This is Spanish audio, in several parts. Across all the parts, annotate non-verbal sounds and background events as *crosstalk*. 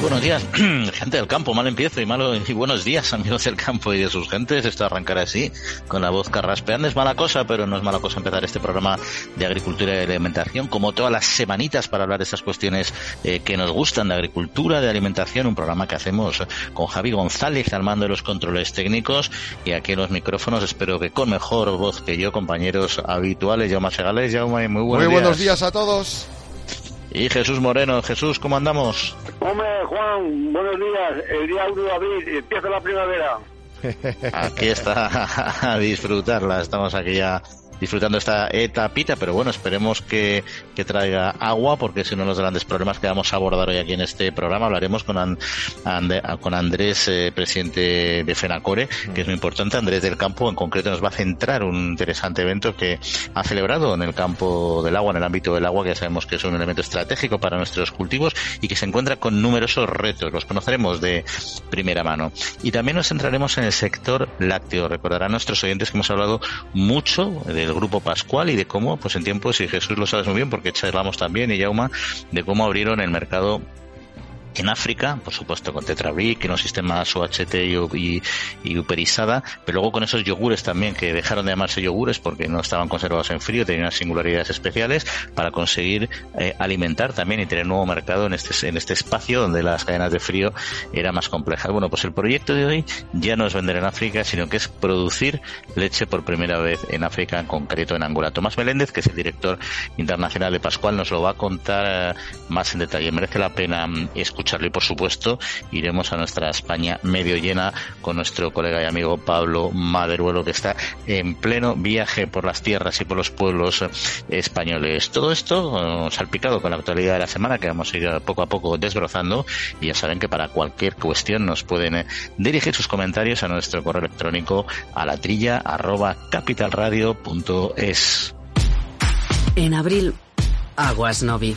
Buenos días, *clears throat* gente del campo, mal empiezo y malo y buenos días, *laughs* amigos del campo y de sus gentes. Esto arrancará así, con la voz carraspeando. Es mala cosa, pero no es mala cosa empezar este programa de agricultura y alimentación, como todas las semanitas para hablar de estas cuestiones eh, que nos gustan de agricultura, de alimentación, un programa que hacemos con Javi González al mando de los controles técnicos y aquí en los micrófonos, espero que con mejor voz que yo, compañeros habituales, Jaume Segales, Jaume, muy buenos Muy buenos días a todos. Y Jesús Moreno. Jesús, ¿cómo andamos? Hombre, Juan, buenos días. El día 1 de abril empieza la primavera. Aquí está, *laughs* a disfrutarla. Estamos aquí ya disfrutando esta etapita, pero bueno, esperemos que, que traiga agua, porque es uno de los grandes problemas que vamos a abordar hoy aquí en este programa. Hablaremos con, con Andrés, eh, presidente de FENACORE, que es muy importante. Andrés del Campo, en concreto, nos va a centrar un interesante evento que ha celebrado en el campo del agua, en el ámbito del agua, que ya sabemos que es un elemento estratégico para nuestros cultivos y que se encuentra con numerosos retos. Los conoceremos de primera mano. Y también nos centraremos en el sector lácteo. Recordarán nuestros oyentes que hemos hablado mucho de del Grupo Pascual y de cómo, pues en tiempos, y Jesús lo sabes muy bien porque charlamos también, y Yauma, de cómo abrieron el mercado en África, por supuesto con Tetrabric, en los sistemas OHT y, y, uperizada, pero luego con esos yogures también que dejaron de llamarse yogures porque no estaban conservados en frío, tenían unas singularidades especiales para conseguir eh, alimentar también y tener nuevo mercado en este, en este espacio donde las cadenas de frío eran más complejas. Bueno, pues el proyecto de hoy ya no es vender en África, sino que es producir leche por primera vez en África, en concreto en Angola. Tomás Meléndez, que es el director internacional de Pascual, nos lo va a contar eh, más en detalle. Merece la pena mm, escuchar y por supuesto iremos a nuestra España medio llena con nuestro colega y amigo Pablo Maderuelo que está en pleno viaje por las tierras y por los pueblos españoles. Todo esto eh, salpicado con la actualidad de la semana que vamos a ir poco a poco desbrozando y ya saben que para cualquier cuestión nos pueden eh, dirigir sus comentarios a nuestro correo electrónico a la trilla arroba capitalradio.es. En abril, Aguas Novi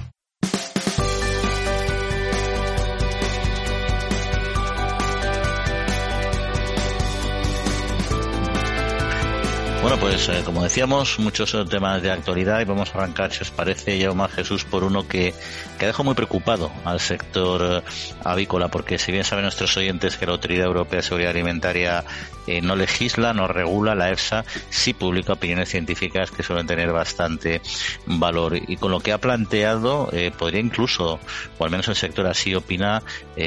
Pues eh, como decíamos, muchos temas de actualidad y vamos a arrancar, si os parece, ya más Jesús, por uno que, que dejado muy preocupado al sector eh, avícola, porque si bien saben nuestros oyentes que la Autoridad Europea de Seguridad Alimentaria eh, no legisla, no regula, la EFSA sí publica opiniones científicas que suelen tener bastante valor. Y con lo que ha planteado, podría incluso, o al menos el sector así opina,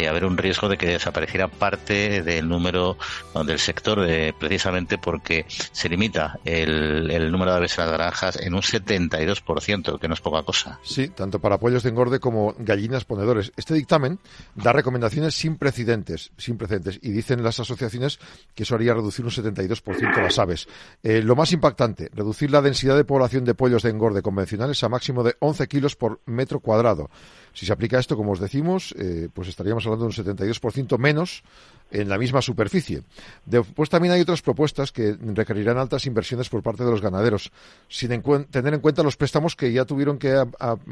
haber un riesgo de que desapareciera parte del número del sector, precisamente porque se limita el, número de aves en las granjas en un 72%, que no es poca cosa. Sí, tanto para pollos de engorde como gallinas ponedores. Este dictamen da recomendaciones sin precedentes, sin precedentes, y dicen las asociaciones que eso haría reducir un 72% las aves. Eh, lo más impactante, reducir la densidad de población de pollos de engorde convencionales a máximo de 11 kilos por metro cuadrado. Si se aplica esto, como os decimos, eh, pues estaríamos hablando de un 72% menos en la misma superficie. Después también hay otras propuestas que requerirán altas inversiones por parte de los ganaderos, sin tener en cuenta los préstamos que ya tuvieron que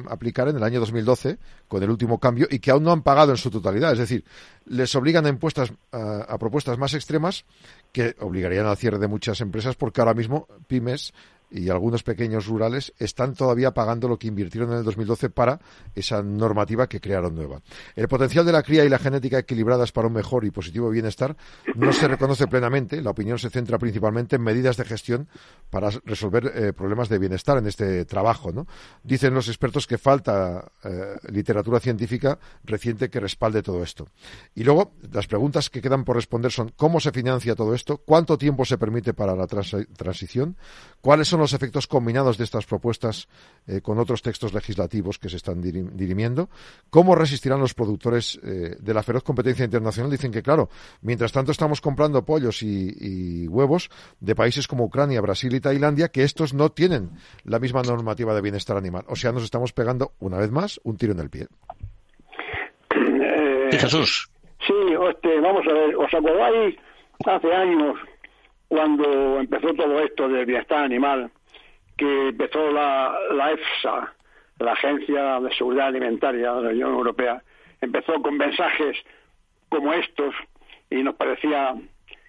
aplicar en el año 2012 con el último cambio y que aún no han pagado en su totalidad. Es decir, les obligan a, impuestas, a propuestas más extremas que obligarían al cierre de muchas empresas porque ahora mismo pymes y algunos pequeños rurales están todavía pagando lo que invirtieron en el 2012 para esa normativa que crearon nueva. El potencial de la cría y la genética equilibradas para un mejor y positivo bienestar no se reconoce plenamente. La opinión se centra principalmente en medidas de gestión para resolver eh, problemas de bienestar en este trabajo. ¿no? Dicen los expertos que falta eh, literatura científica reciente que respalde todo esto. Y luego, las preguntas que quedan por responder son ¿cómo se financia todo esto? ¿Cuánto tiempo se permite para la transición? ¿Cuáles son los efectos combinados de estas propuestas eh, con otros textos legislativos que se están dirimiendo? ¿Cómo resistirán los productores eh, de la feroz competencia internacional? Dicen que, claro, mientras tanto estamos comprando pollos y, huevos de países como Ucrania, Brasil y Tailandia, que estos no tienen la misma normativa de bienestar animal. O sea, nos estamos pegando, una vez más, un tiro en el pie. Eh, Jesús. Sí, este, vamos a ver, ¿os acordáis hace años cuando empezó todo esto del bienestar animal, que empezó la, la EFSA, la Agencia de Seguridad Alimentaria de la Unión Europea, empezó con mensajes como estos y nos parecía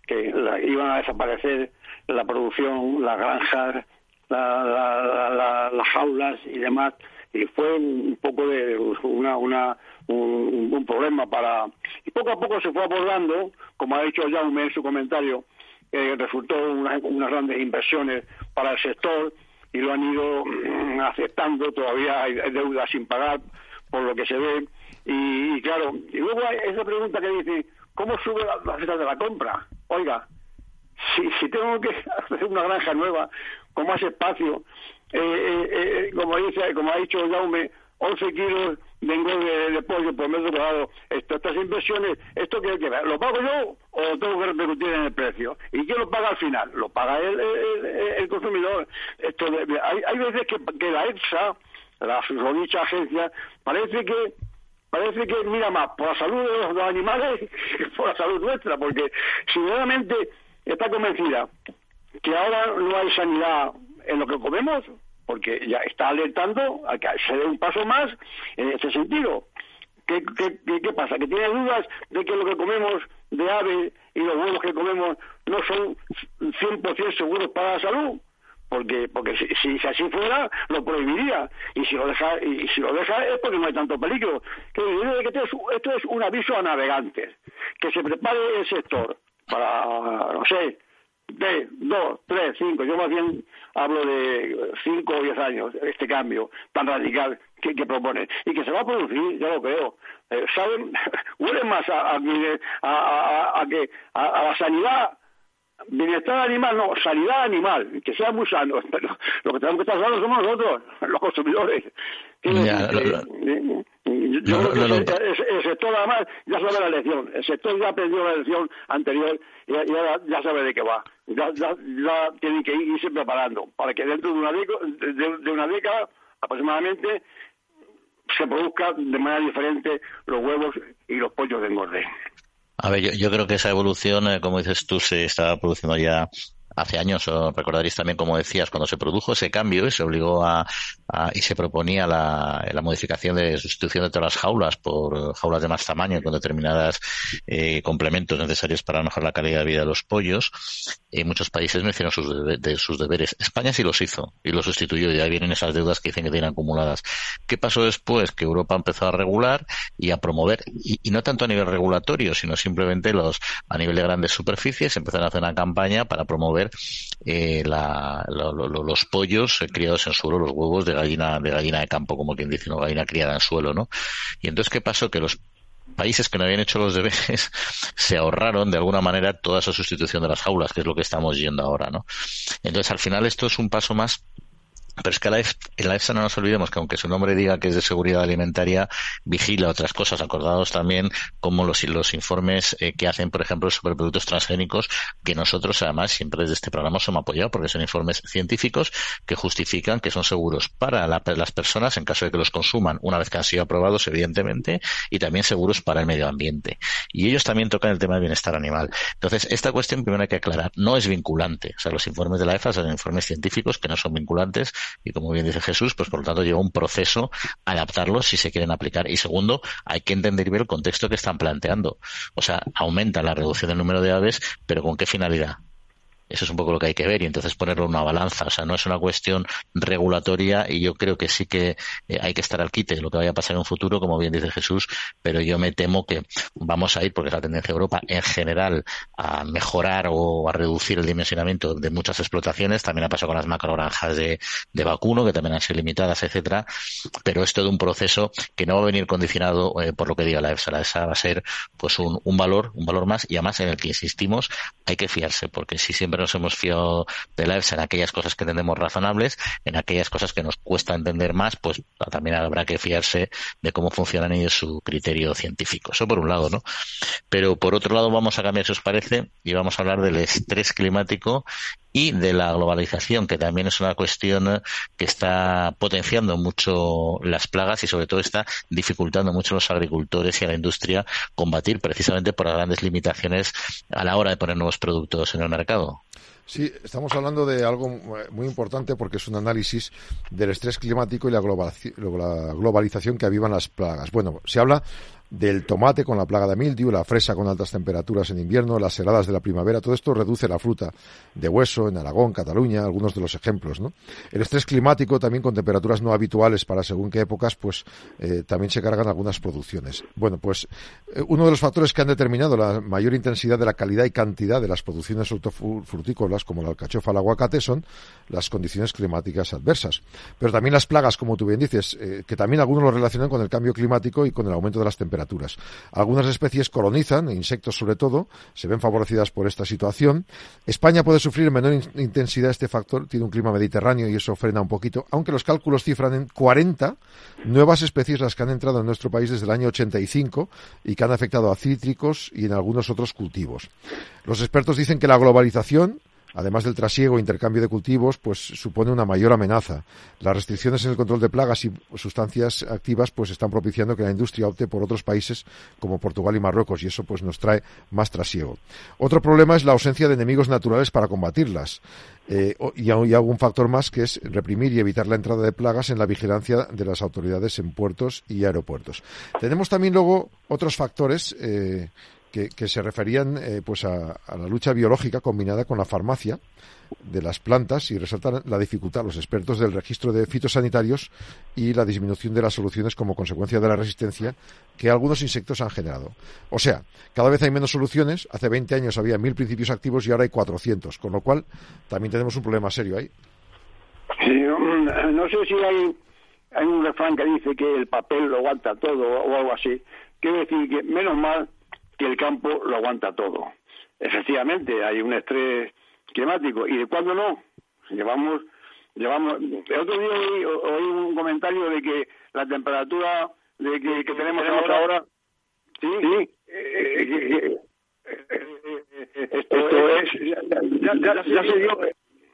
que iban a desaparecer la producción, las granjas, las jaulas y demás, y fue un poco de una, una un, problema para y poco a poco se fue abordando como ha dicho Jaume en su comentario eh, resultó unas, grandes inversiones para el sector y lo han ido mm, aceptando todavía hay, deudas sin pagar por lo que se ve. Y, claro y luego hay esa pregunta que dice cómo sube la, la de la compra oiga si, si tengo que *laughs* hacer una granja nueva con más espacio eh, eh, eh, como dice como ha dicho Jaume 11 kilos de engorde de, pollo por metro cuadrado, estas inversiones, ¿esto qué que? ¿Lo pago yo o tengo que repercutir en el precio? ¿Y quién lo paga al final? Lo paga el, el, consumidor. Esto hay, hay veces que, la EFSA, la dicha agencia, parece que parece que mira más por la salud de los, animales *laughs* que por la salud nuestra, porque sinceramente está convencida que ahora no hay sanidad en lo que comemos, porque ya está alertando a que se dé un paso más en ese sentido. ¿Qué, qué, pasa? ¿Que tiene dudas de que lo que comemos de ave y los huevos que comemos no son 100% seguros para la salud? Porque, porque si, si, así fuera, lo prohibiría. Y si lo deja, y si lo deja es porque no hay tanto peligro. Que, esto, es, esto es un aviso a navegantes. Que se prepare el sector para, no sé, de dos, tres, cinco, yo más bien hablo de cinco o diez años, este cambio tan radical que, que propone. Y que se va a producir, yo lo creo. Eh, ¿Saben? *laughs* Huele más a, a, a, a, que a, la sanidad bienestar animal, no, sanidad animal, que sea muy sano. *laughs* Pero lo que tenemos que estar sanos somos nosotros, *laughs* los consumidores. Yo creo que el, sector además ya sabe la lección, el sector ya aprendió la lección anterior y ya, ya, sabe de qué va. Ya, ya, tiene que irse preparando para que dentro de una, de, una década aproximadamente se produzca de manera diferente los huevos y los pollos de engorde. A ver, yo, yo creo que esa evolución, eh, como dices tú, se está produciendo ya hace años, recordaréis también, como decías, cuando se produjo ese cambio y se obligó a, y se proponía la, la, modificación de sustitución de todas las jaulas por jaulas de más tamaño con determinadas eh, complementos necesarios para mejorar la calidad de vida de los pollos. En muchos países no hicieron sus, de, sus deberes. España sí los hizo y los sustituyó y ahí vienen esas deudas que dicen que tienen acumuladas. ¿Qué pasó después? Que Europa empezó a regular y a promover, y, y no tanto a nivel regulatorio, sino simplemente los a nivel de grandes superficies, empezaron a hacer una campaña para promover eh, los pollos criados en suelo, los huevos de gallina, de gallina de campo, como quien dice, no gallina criada en suelo, ¿no? Y entonces, ¿qué pasó? Que los países que no habían hecho los deberes *laughs* se ahorraron de alguna manera toda esa sustitución de las jaulas, que es lo que estamos yendo ahora, ¿no? Entonces, al final, esto es un paso más pero es que la en la EFSA no nos olvidemos que aunque su nombre diga que es de seguridad alimentaria, vigila otras cosas. Acordados también como los, los informes eh, que hacen, por ejemplo, sobre productos transgénicos, que nosotros además siempre desde este programa hemos apoyado porque son informes científicos que justifican que son seguros para las personas en caso de que los consuman una vez que han sido aprobados, evidentemente, y también seguros para el medio ambiente. Y ellos también tocan el tema del bienestar animal. Entonces, esta cuestión primero hay que aclarar, no es vinculante. O sea, los informes de la EFSA son informes científicos que no son vinculantes y como bien dice Jesús, pues por lo tanto lleva un proceso adaptarlos si se quieren aplicar. Y segundo, hay que entender bien el contexto que están planteando. O sea, aumenta la reducción del número de aves, pero ¿con qué finalidad? Eso es un poco lo que hay que ver y entonces ponerlo en una balanza. O sea, no es una cuestión regulatoria y yo creo que sí que eh, hay que estar al quite de lo que vaya a pasar en un futuro, como bien dice Jesús, pero yo me temo que vamos a ir, porque es la tendencia de Europa en general, a mejorar o a reducir el dimensionamiento de muchas explotaciones. También ha pasado con las macrogranjas de, de vacuno, que también han sido limitadas, etcétera. Pero es todo un proceso que no va a venir condicionado eh, por lo que diga la EFSA. La EFSA va a ser pues un, un valor, un valor más y además en el que insistimos hay que fiarse, porque si siempre nos hemos fiado de la EFSA en aquellas cosas que entendemos razonables, en aquellas cosas que nos cuesta entender más, pues también habrá que fiarse de cómo funcionan ellos su criterio científico. Eso por un lado, ¿no? Pero por otro lado vamos a cambiar, si os parece, y vamos a hablar del estrés climático y de la globalización, que también es una cuestión que está potenciando mucho las plagas y sobre todo está dificultando mucho a los agricultores y a la industria combatir precisamente por las grandes limitaciones a la hora de poner nuevos productos en el mercado. Sí, estamos hablando de algo muy importante porque es un análisis del estrés climático y la globalización que avivan las plagas. Bueno, se habla del tomate con la plaga de mildiu, la fresa con altas temperaturas en invierno, las heladas de la primavera, todo esto reduce la fruta de hueso en Aragón, Cataluña, algunos de los ejemplos, ¿no? El estrés climático también con temperaturas no habituales para según qué épocas, pues eh, también se cargan algunas producciones. Bueno, pues eh, uno de los factores que han determinado la mayor intensidad de la calidad y cantidad de las producciones hortofrutícolas, como la alcachofa, el aguacate, son las condiciones climáticas adversas. Pero también las plagas, como tú bien dices, eh, que también algunos lo relacionan con el cambio climático y con el aumento de las temperaturas algunas especies colonizan, insectos sobre todo, se ven favorecidas por esta situación. España puede sufrir en menor intensidad este factor, tiene un clima mediterráneo y eso frena un poquito, aunque los cálculos cifran en 40 nuevas especies las que han entrado en nuestro país desde el año 85 y que han afectado a cítricos y en algunos otros cultivos. Los expertos dicen que la globalización además del trasiego e intercambio de cultivos, pues supone una mayor amenaza. Las restricciones en el control de plagas y sustancias activas pues están propiciando que la industria opte por otros países como Portugal y Marruecos y eso pues nos trae más trasiego. Otro problema es la ausencia de enemigos naturales para combatirlas. Eh, y, hay algún factor más que es reprimir y evitar la entrada de plagas en la vigilancia de las autoridades en puertos y aeropuertos. Tenemos también luego otros factores eh, que, se referían eh, pues a, la lucha biológica combinada con la farmacia de las plantas y resaltan la dificultad los expertos del registro de fitosanitarios y la disminución de las soluciones como consecuencia de la resistencia que algunos insectos han generado. O sea, cada vez hay menos soluciones. Hace 20 años había mil principios activos y ahora hay 400, con lo cual también tenemos un problema serio ahí. no sé si hay, hay un refrán que dice que el papel lo aguanta todo o algo así. Quiero decir que menos mal que el campo lo aguanta todo. Efectivamente, hay un estrés climático. ¿Y de cuándo no? Llevamos, llevamos. El otro día oí, un comentario de que la temperatura de que, tenemos, ahora, sí, sí esto, es, ya, ya se dio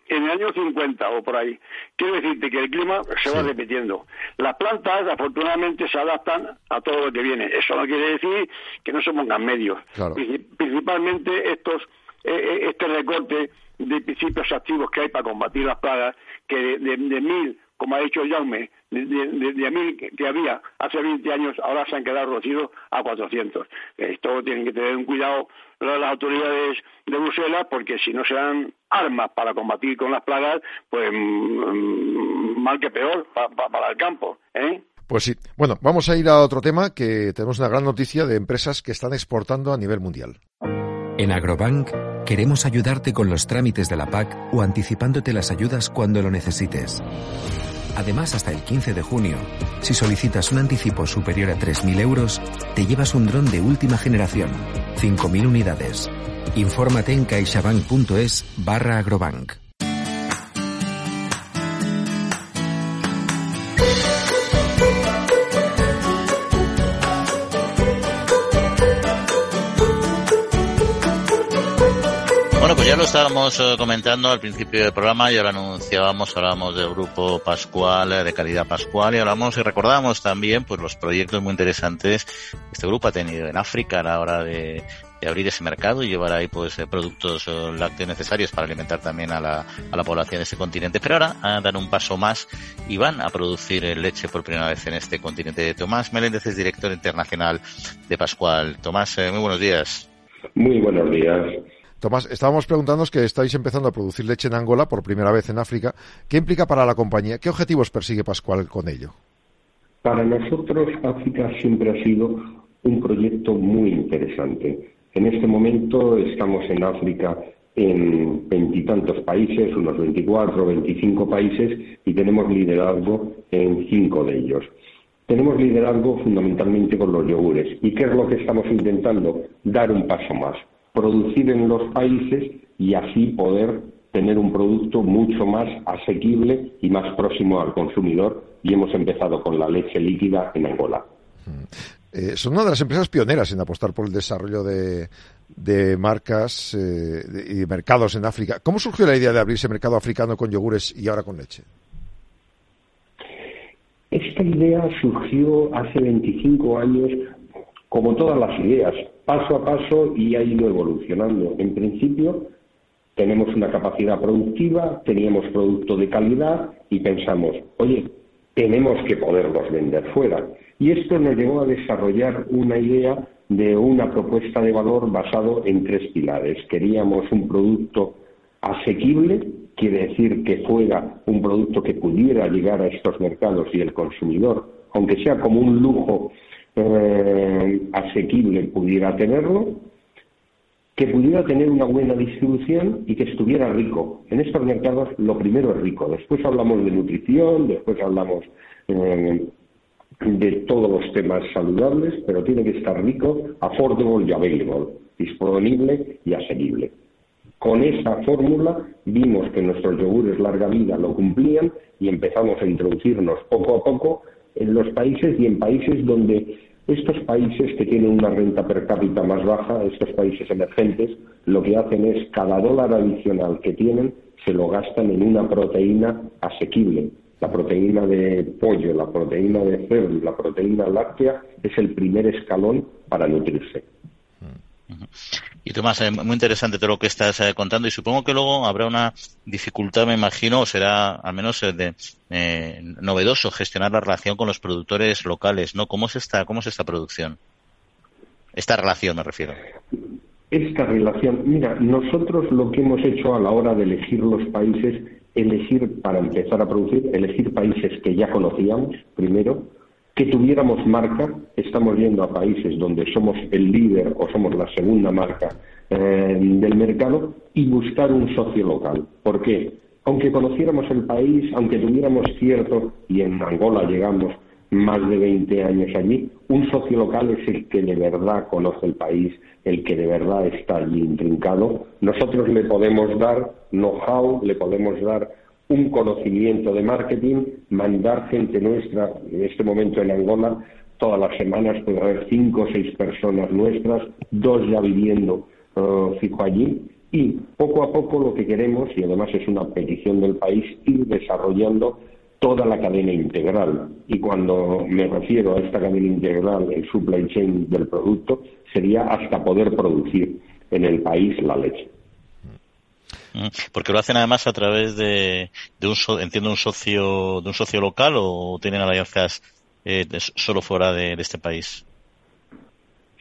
en el año 50 o por ahí. Quiero decirte que el clima se va repitiendo. Las plantas, afortunadamente, se adaptan a todo lo que viene. Eso no quiere decir que no se pongan medios. Principalmente estos, eh, eh, este recorte de principios activos que hay para combatir las plagas, que de, de mil, como ha dicho Jaume, de, de, mil que, había hace 20 años, ahora se han quedado reducidos a 400. Esto tienen que tener un cuidado las autoridades de Bruselas porque si no se dan armas para combatir con las plagas, pues mm, mal que peor para el campo. ¿eh? Pues sí. Bueno, vamos a ir a otro tema que tenemos una gran noticia de empresas que están exportando a nivel mundial. En Agrobank queremos ayudarte con los trámites de la PAC o anticipándote las ayudas cuando lo necesites. Además, hasta el 15 de junio, si solicitas un anticipo superior a 3.000 euros, te llevas un dron de última generación, 5.000 unidades. Infórmate en caixabank.es barra agrobank. Ya lo estábamos eh, comentando al principio del programa, ya lo anunciábamos, hablábamos del grupo Pascual, eh, de calidad Pascual, y hablamos y recordamos también pues los proyectos muy interesantes que este grupo ha tenido en África a la hora de, abrir ese mercado y llevar ahí pues eh, productos lácteos necesarios para alimentar también a la, a la población de ese continente. Pero ahora a dar un paso más y van a producir leche por primera vez en este continente. Tomás Meléndez es director internacional de Pascual. Tomás, muy buenos días. Muy buenos días. Tomás, estábamos preguntándonos que estáis empezando a producir leche en Angola por primera vez en África. ¿Qué implica para la compañía? ¿Qué objetivos persigue Pascual con ello? Para nosotros África siempre ha sido un proyecto muy interesante. En este momento estamos en África en veintitantos países, unos 24 o 25 países, y tenemos liderazgo en cinco de ellos. Tenemos liderazgo fundamentalmente con los yogures. ¿Y qué es lo que estamos intentando? Dar un paso más producir en los países y así poder tener un producto mucho más asequible y más próximo al consumidor y hemos empezado con la leche líquida en Angola. Eh, son una de las empresas pioneras en apostar por el desarrollo de, marcas eh, y de mercados en África. ¿Cómo surgió la idea de abrirse mercado africano con yogures y ahora con leche? Esta idea surgió hace 25 años, como todas las ideas, paso a paso y ha ido evolucionando. En principio, tenemos una capacidad productiva, teníamos producto de calidad y pensamos, oye, tenemos que poderlos vender fuera. Y esto nos llevó a desarrollar una idea de una propuesta de valor basado en tres pilares. Queríamos un producto asequible, quiere decir que fuera un producto que pudiera llegar a estos mercados y el consumidor, aunque sea como un lujo eh, asequible, pudiera tenerlo, que pudiera tener una buena distribución y que estuviera rico. En estos mercados lo primero es rico, después hablamos de nutrición, después hablamos eh, de todos los temas saludables, pero tiene que estar rico, affordable y available, disponible y asequible. Con esa fórmula vimos que nuestros yogures larga vida lo cumplían y empezamos a introducirnos poco a poco en los países y en países donde estos países que tienen una renta per cápita más baja, estos países emergentes, lo que hacen es cada dólar adicional que tienen se lo gastan en una proteína asequible, la proteína de pollo, la proteína de cerdo, la proteína láctea es el primer escalón para nutrirse. Y Tomás, eh, muy interesante todo lo que estás eh, contando y supongo que luego habrá una dificultad, me imagino, o será al menos eh, de, novedoso gestionar la relación con los productores locales, ¿no? ¿Cómo es esta, cómo es esta producción? Esta relación me refiero. Esta relación, mira, nosotros lo que hemos hecho a la hora de elegir los países elegir, para empezar a producir, elegir países que ya conocíamos, primero, que tuviéramos marca, estamos yendo a países donde somos el líder o somos la segunda marca eh, del mercado y buscar un socio local. ¿Por qué? Aunque conociéramos el país, aunque tuviéramos cierto, y en Angola llegamos más de 20 años allí, un socio local es el que de verdad conoce el país, el que de verdad está allí intrincado. Nosotros le podemos dar know-how, le podemos dar un conocimiento de marketing, mandar gente nuestra, en este momento en Angola, todas las semanas puede haber cinco o seis personas nuestras, dos ya viviendo uh, fijo allí, y poco a poco lo que queremos, y además es una petición del país, ir desarrollando toda la cadena integral. Y cuando me refiero a esta cadena integral, el supply chain del producto, sería hasta poder producir en el país la leche. Mm, porque lo hacen además a través de, un, entiendo, un socio, de un socio local o tienen alianzas eh, solo fuera de, este país.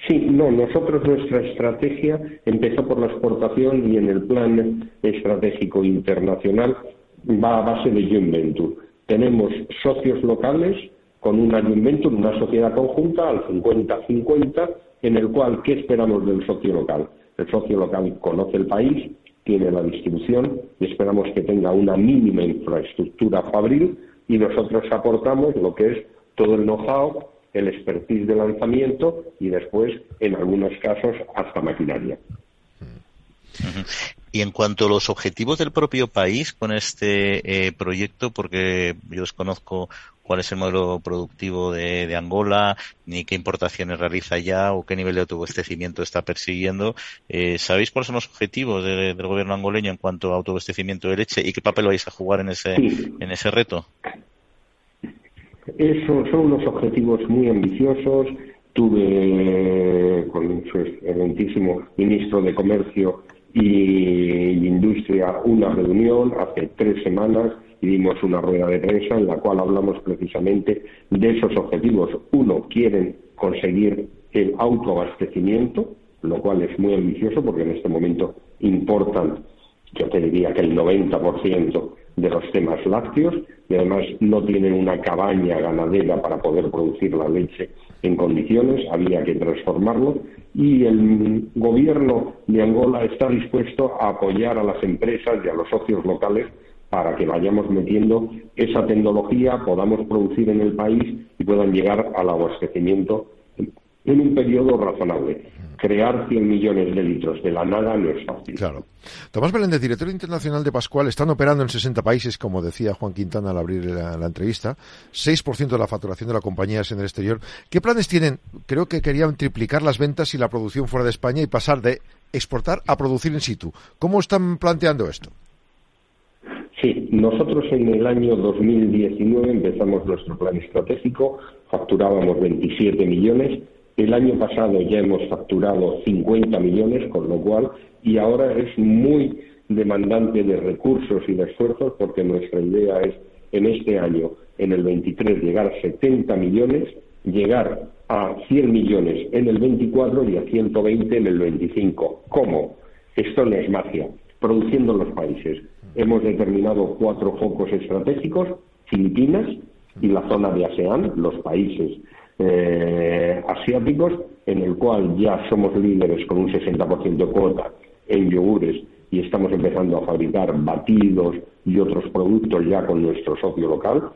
Sí, no, nosotros nuestra estrategia empezó por la exportación y en el plan estratégico internacional va a base de joint venture tenemos socios locales con un ayuntamiento, una sociedad conjunta al 50-50, en el cual, ¿qué esperamos del socio local? El socio local conoce el país, tiene la distribución y esperamos que tenga una mínima infraestructura fabril y nosotros aportamos lo que es todo el know-how, el expertise de lanzamiento y después, en algunos casos, hasta maquinaria. Y en cuanto a los objetivos del propio país con este eh, proyecto, porque yo desconozco cuál es el modelo productivo de, Angola, ni qué importaciones realiza ya o qué nivel de autoabastecimiento está persiguiendo. Eh, ¿Sabéis cuáles son los objetivos del gobierno angoleño en cuanto a autoabastecimiento de leche y qué papel vais a jugar en ese, en ese reto? Eso, son unos objetivos muy ambiciosos. Tuve con su excelentísimo ministro de Comercio y Industria una reunión hace tres semanas y dimos una rueda de prensa en la cual hablamos precisamente de esos objetivos. Uno, quieren conseguir el autoabastecimiento, lo cual es muy ambicioso porque en este momento importan, yo te diría que el 90% de los temas lácteos y además no tienen una cabaña ganadera para poder producir la leche en condiciones, había que transformarlo y el gobierno de Angola está dispuesto a apoyar a las empresas y a los socios locales para que vayamos metiendo esa tecnología, podamos producir en el país y puedan llegar al abastecimiento en un periodo razonable. crear 100 millones de litros de la nada no es fácil. Claro. Tomás Meléndez, director internacional de Pascual, están operando en 60 países, como decía Juan Quintana al abrir la, la entrevista. 6% de la facturación de la compañía es en el exterior. ¿Qué planes tienen? Creo que querían triplicar las ventas y la producción fuera de España y pasar de exportar a producir in situ. ¿Cómo están planteando esto? Sí, nosotros en el año 2019 empezamos nuestro plan estratégico, facturábamos 27 millones, el año pasado ya hemos facturado 50 millones, con lo cual, y ahora es muy demandante de recursos y de esfuerzos porque nuestra idea es en este año, en el 23, llegar a 70 millones, llegar a 100 millones en el 24 y a 120 en el 25. ¿Cómo? Esto no es magia, produciendo en los países. Hemos determinado cuatro focos estratégicos, Filipinas y la zona de ASEAN, los países eh, asiáticos, en el cual ya somos líderes con un 60% de cuota en yogures y estamos empezando a fabricar batidos y otros productos ya con nuestro socio local,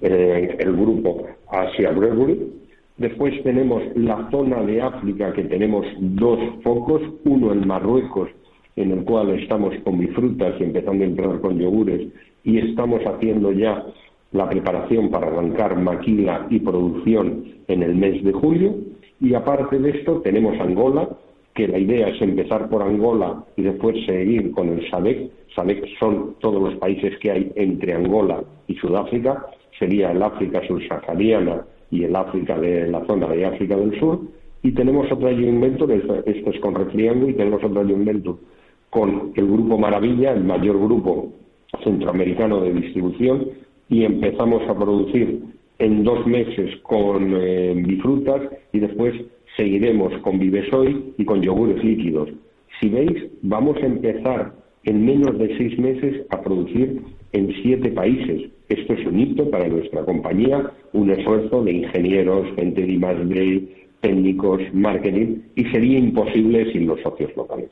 eh, el grupo Asia Brewery. Después tenemos la zona de África, que tenemos dos focos, uno en Marruecos, en el cual estamos con bifrutas y empezando a entrar con yogures, y estamos haciendo ya la preparación para arrancar maquila y producción en el mes de julio. Y aparte de esto, tenemos Angola, que la idea es empezar por Angola y después seguir con el SADEC. SADEC son todos los países que hay entre Angola y Sudáfrica, sería el África subsahariana y el África de la zona de África del Sur. Y tenemos venture, esto es con Refriango, y tenemos otra joint venture con el Grupo Maravilla, el mayor grupo centroamericano de distribución, y empezamos a producir en dos meses con eh, bifrutas y después seguiremos con Vivesoy y con yogures líquidos. Si veis, vamos a empezar en menos de seis meses a producir en siete países. Esto es un hito para nuestra compañía, un esfuerzo de ingenieros, gente de I+D, técnicos, marketing, y sería imposible sin los socios locales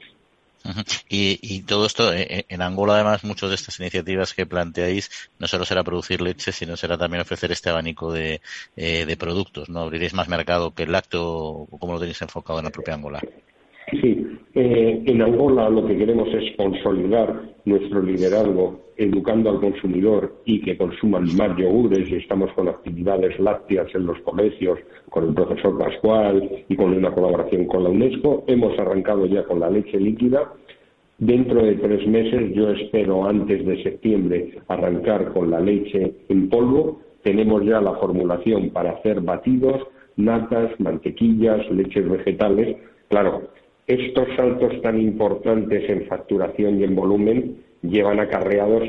y, todo esto, eh, eh, en Angola además, muchas de estas iniciativas que planteáis no solo será producir leche, sino será también ofrecer este abanico de, eh, de productos, ¿no? Abriréis más mercado que el lácteo, como lo tenéis enfocado en la propia Angola. Sí, en Angola lo que queremos es consolidar nuestro liderazgo educando al consumidor y que consuman más yogures y estamos con actividades lácteas en los colegios con el profesor Pascual y con una colaboración con la UNESCO. Hemos arrancado ya con la leche líquida. Dentro de tres meses, yo espero antes de septiembre arrancar con la leche en polvo. Tenemos ya la formulación para hacer batidos, natas, mantequillas, leches vegetales. Claro, estos saltos tan importantes en facturación y en volumen llevan acarreados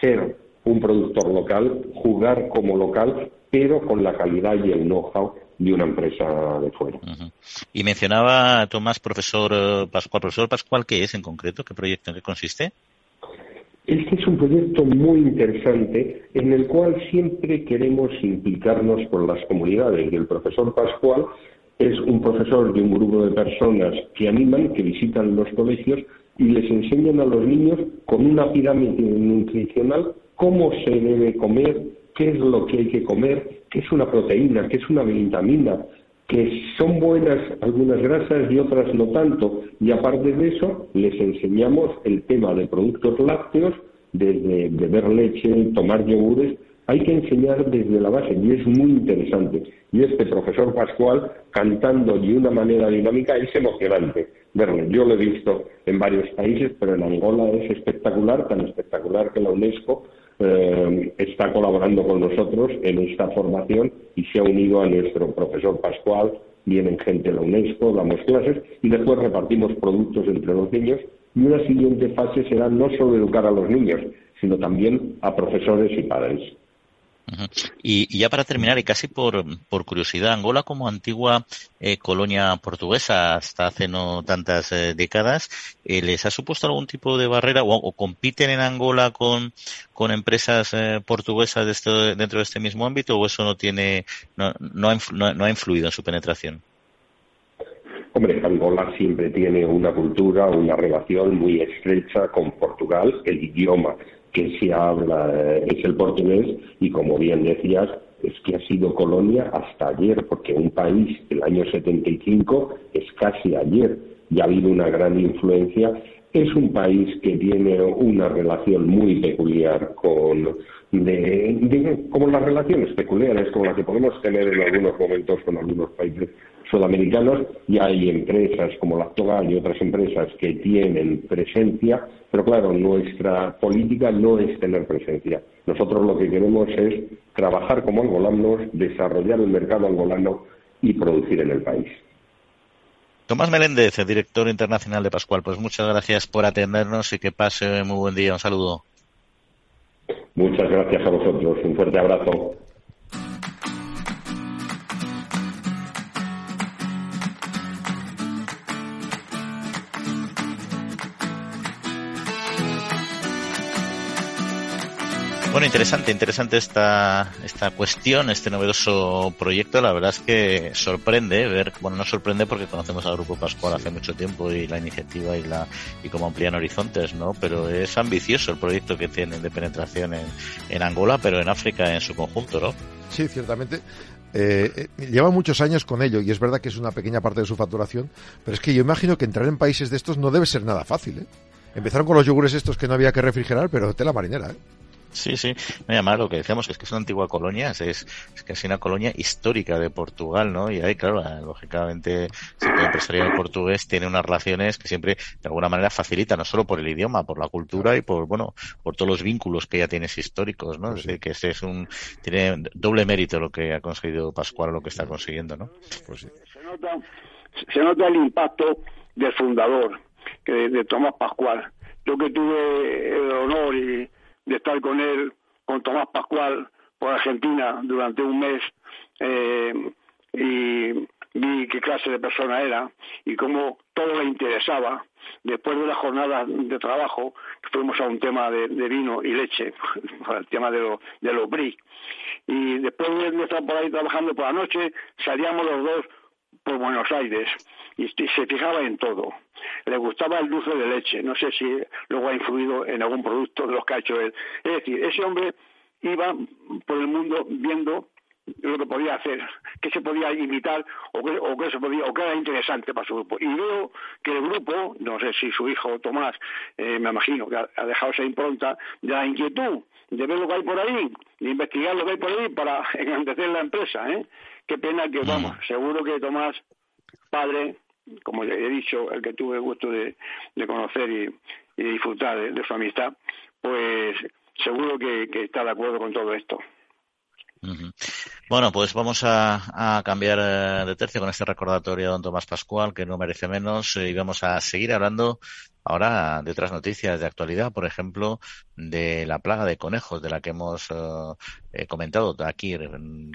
ser un productor local, jugar como local, pero con la calidad y el know-how de una empresa de fuera. Y mencionaba Tomás, profesor eh, Pascual. Profesor Pascual, ¿qué es en concreto? ¿Qué proyecto? ¿En qué consiste? Este es un proyecto muy interesante en el cual siempre queremos implicarnos con las comunidades. Y el profesor Pascual es un profesor de un grupo de personas que animan, que visitan los colegios y les enseñan a los niños con una pirámide nutricional cómo se debe comer, qué es lo que hay que comer, qué es una proteína, qué es una vitamina, que son buenas algunas grasas y otras no tanto. Y aparte de eso, les enseñamos el tema de productos lácteos, desde beber leche, tomar yogures, hay que enseñar desde la base y es muy interesante. Y este profesor Pascual cantando de una manera dinámica es emocionante verlo. Yo lo he visto en varios países, pero en Angola es espectacular, tan espectacular que la UNESCO eh, está colaborando con nosotros en esta formación y se ha unido a nuestro profesor Pascual. Vienen gente de la UNESCO, damos clases y después repartimos productos entre los niños. Y una siguiente fase será no solo educar a los niños, sino también a profesores y padres y, ya para terminar, y casi por, por curiosidad, Angola como antigua eh, colonia portuguesa hasta hace no tantas eh, décadas, eh, ¿les ha supuesto algún tipo de barrera o, compiten en Angola con, con empresas portuguesas dentro de este mismo ámbito o eso no tiene no, no, ha, no ha influido en su penetración? Hombre, Angola siempre tiene una cultura, una relación muy estrecha con Portugal, el idioma que se habla eh, es el portugués y como bien decías, es que ha sido colonia hasta ayer, porque un país del año 75 es casi ayer y ha habido una gran influencia. Es un país que tiene una relación muy peculiar con, de, como las relaciones peculiares como las que podemos tener en algunos momentos con algunos países sudamericanos y hay empresas como la Togal y otras empresas que tienen presencia, pero claro, nuestra política no es tener presencia. Nosotros lo que queremos es trabajar como angolanos, desarrollar el mercado angolano y producir en el país. Tomás Meléndez, director internacional de Pascual, pues muchas gracias por atendernos y que pase muy buen día. Un saludo. Muchas gracias a vosotros. Un fuerte abrazo. Bueno, interesante, interesante esta, esta cuestión, este novedoso proyecto. La verdad es que sorprende ver, bueno, no sorprende porque conocemos al Grupo Pascual hace mucho tiempo y la iniciativa y la y cómo amplían horizontes, ¿no? Pero es ambicioso el proyecto que tienen de penetración en, en Angola, pero en África en su conjunto, ¿no? Sí, ciertamente. Eh, eh, lleva muchos años con ello y es verdad que es una pequeña parte de su facturación, pero es que yo imagino que entrar en países de estos no debe ser nada fácil, ¿eh? Empezaron con los yogures estos que no había que refrigerar, pero tela marinera, ¿eh? Sí, sí. Me llama lo que decíamos, que es que es una antigua colonia, es, es casi una colonia histórica de Portugal, ¿no? Y ahí, claro, lógicamente, el sector empresarial portugués tiene unas relaciones que siempre, de alguna manera, facilita, no solo por el idioma, por la cultura y por, bueno, por todos los vínculos que ya tienes históricos, ¿no? Pues que ese es un, tiene doble mérito lo que ha conseguido Pascual, lo que está consiguiendo, ¿no? Pues sí. se, nota, se nota el impacto del fundador, que de, de Tomás Pascual. Yo que tuve el honor y de estar con él, con Tomás Pascual, por Argentina durante un mes eh, y vi qué clase de persona era y cómo todo le interesaba. Después de la jornada de trabajo, fuimos a un tema de, vino y leche, *laughs* el tema de, lo, de los bris. Y después de estar por ahí trabajando por la noche, salíamos los dos por Buenos Aires y, se fijaba en todo. Le gustaba el dulce de leche, no sé si luego ha influido en algún producto de los que ha hecho él. Es decir, ese hombre iba por el mundo viendo lo que podía hacer, qué se podía imitar o qué, o qué se podía o qué era interesante para su grupo. Y veo que el grupo, no sé si su hijo Tomás, eh, me imagino que ha, dejado esa impronta de la inquietud de ver lo que hay por ahí, de investigar lo que hay por ahí para *laughs* engrandecer la empresa. ¿eh? Qué pena que, vamos, seguro que Tomás, padre, como he dicho, el que tuve el gusto de, conocer y, disfrutar de, su amistad, pues seguro que, está de acuerdo con todo esto. Bueno, pues vamos a, cambiar eh, de tercio con este recordatorio a don Tomás Pascual, que no merece menos, eh, y vamos a seguir hablando ahora de otras noticias de actualidad, por ejemplo, de la plaga de conejos, de la que hemos eh, comentado aquí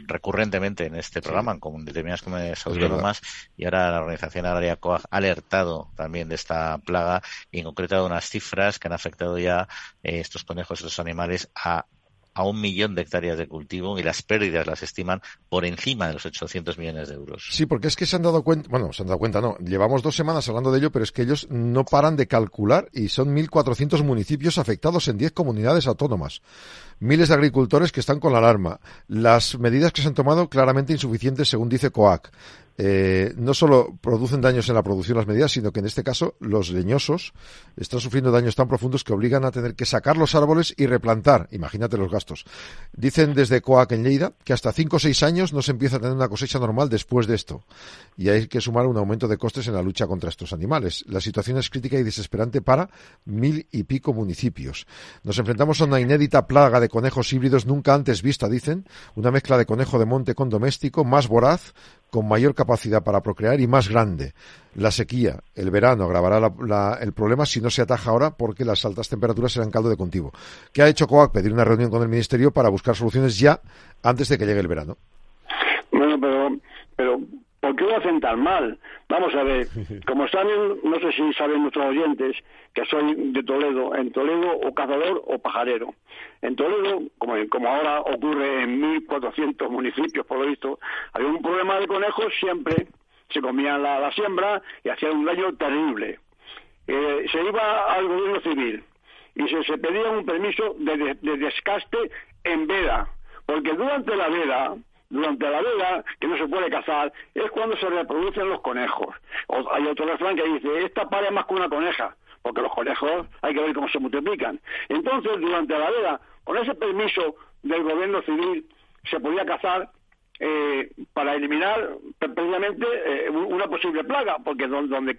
recurrentemente en este programa con determinadas comunidades autónomas, y ahora la Organización Agraria COAG ha alertado también de esta plaga y en concreto unas cifras que han afectado ya estos conejos, estos animales, a a un millón de hectáreas de cultivo y las pérdidas las estiman por encima de los 800 millones de euros. Sí, porque es que se han dado cuenta, bueno, se han dado cuenta, no, llevamos dos semanas hablando de ello, pero es que ellos no paran de calcular y son 1.400 municipios afectados en 10 comunidades autónomas. Miles de agricultores que están con la alarma. Las medidas que se han tomado claramente insuficientes, según dice COAC. Eh, no solo producen daños en la producción las medidas, sino que en este caso los leñosos están sufriendo daños tan profundos que obligan a tener que sacar los árboles y replantar. Imagínate los gastos. Dicen desde Coac en Lleida que hasta cinco o seis años no se empieza a tener una cosecha normal después de esto. Y hay que sumar un aumento de costes en la lucha contra estos animales. La situación es crítica y desesperante para mil y pico municipios. Nos enfrentamos a una inédita plaga de conejos híbridos nunca antes vista, dicen. Una mezcla de conejo de monte con doméstico, más voraz, con mayor capacidad para procrear y más grande. La sequía, el verano, agravará el problema si no se ataja ahora porque las altas temperaturas serán caldo de cultivo. ¿Qué ha hecho COAC? Pedir una reunión con el Ministerio para buscar soluciones ya antes de que llegue el verano. Bueno, pero, pero ¿por qué lo hacen tan mal? Vamos a ver, *laughs* como saben, no sé si saben nuestros oyentes, que soy de Toledo, en Toledo o cazador o pajarero. En Toledo, como, como ahora ocurre en 1.400 municipios, por lo visto, había un problema de conejos siempre, se comían la, siembra y hacían un daño terrible. Eh, se iba al gobierno civil y se, se pedía un permiso de, de descaste en veda porque durante la veda, durante la veda, que no se puede cazar, es cuando se reproducen los conejos. hay otro refrán que dice, esta para más que una coneja, porque los conejos hay que ver cómo se multiplican. Entonces, durante la veda, con ese permiso del gobierno civil, se podía cazar eh, para eliminar precisamente eh, una posible plaga, porque donde,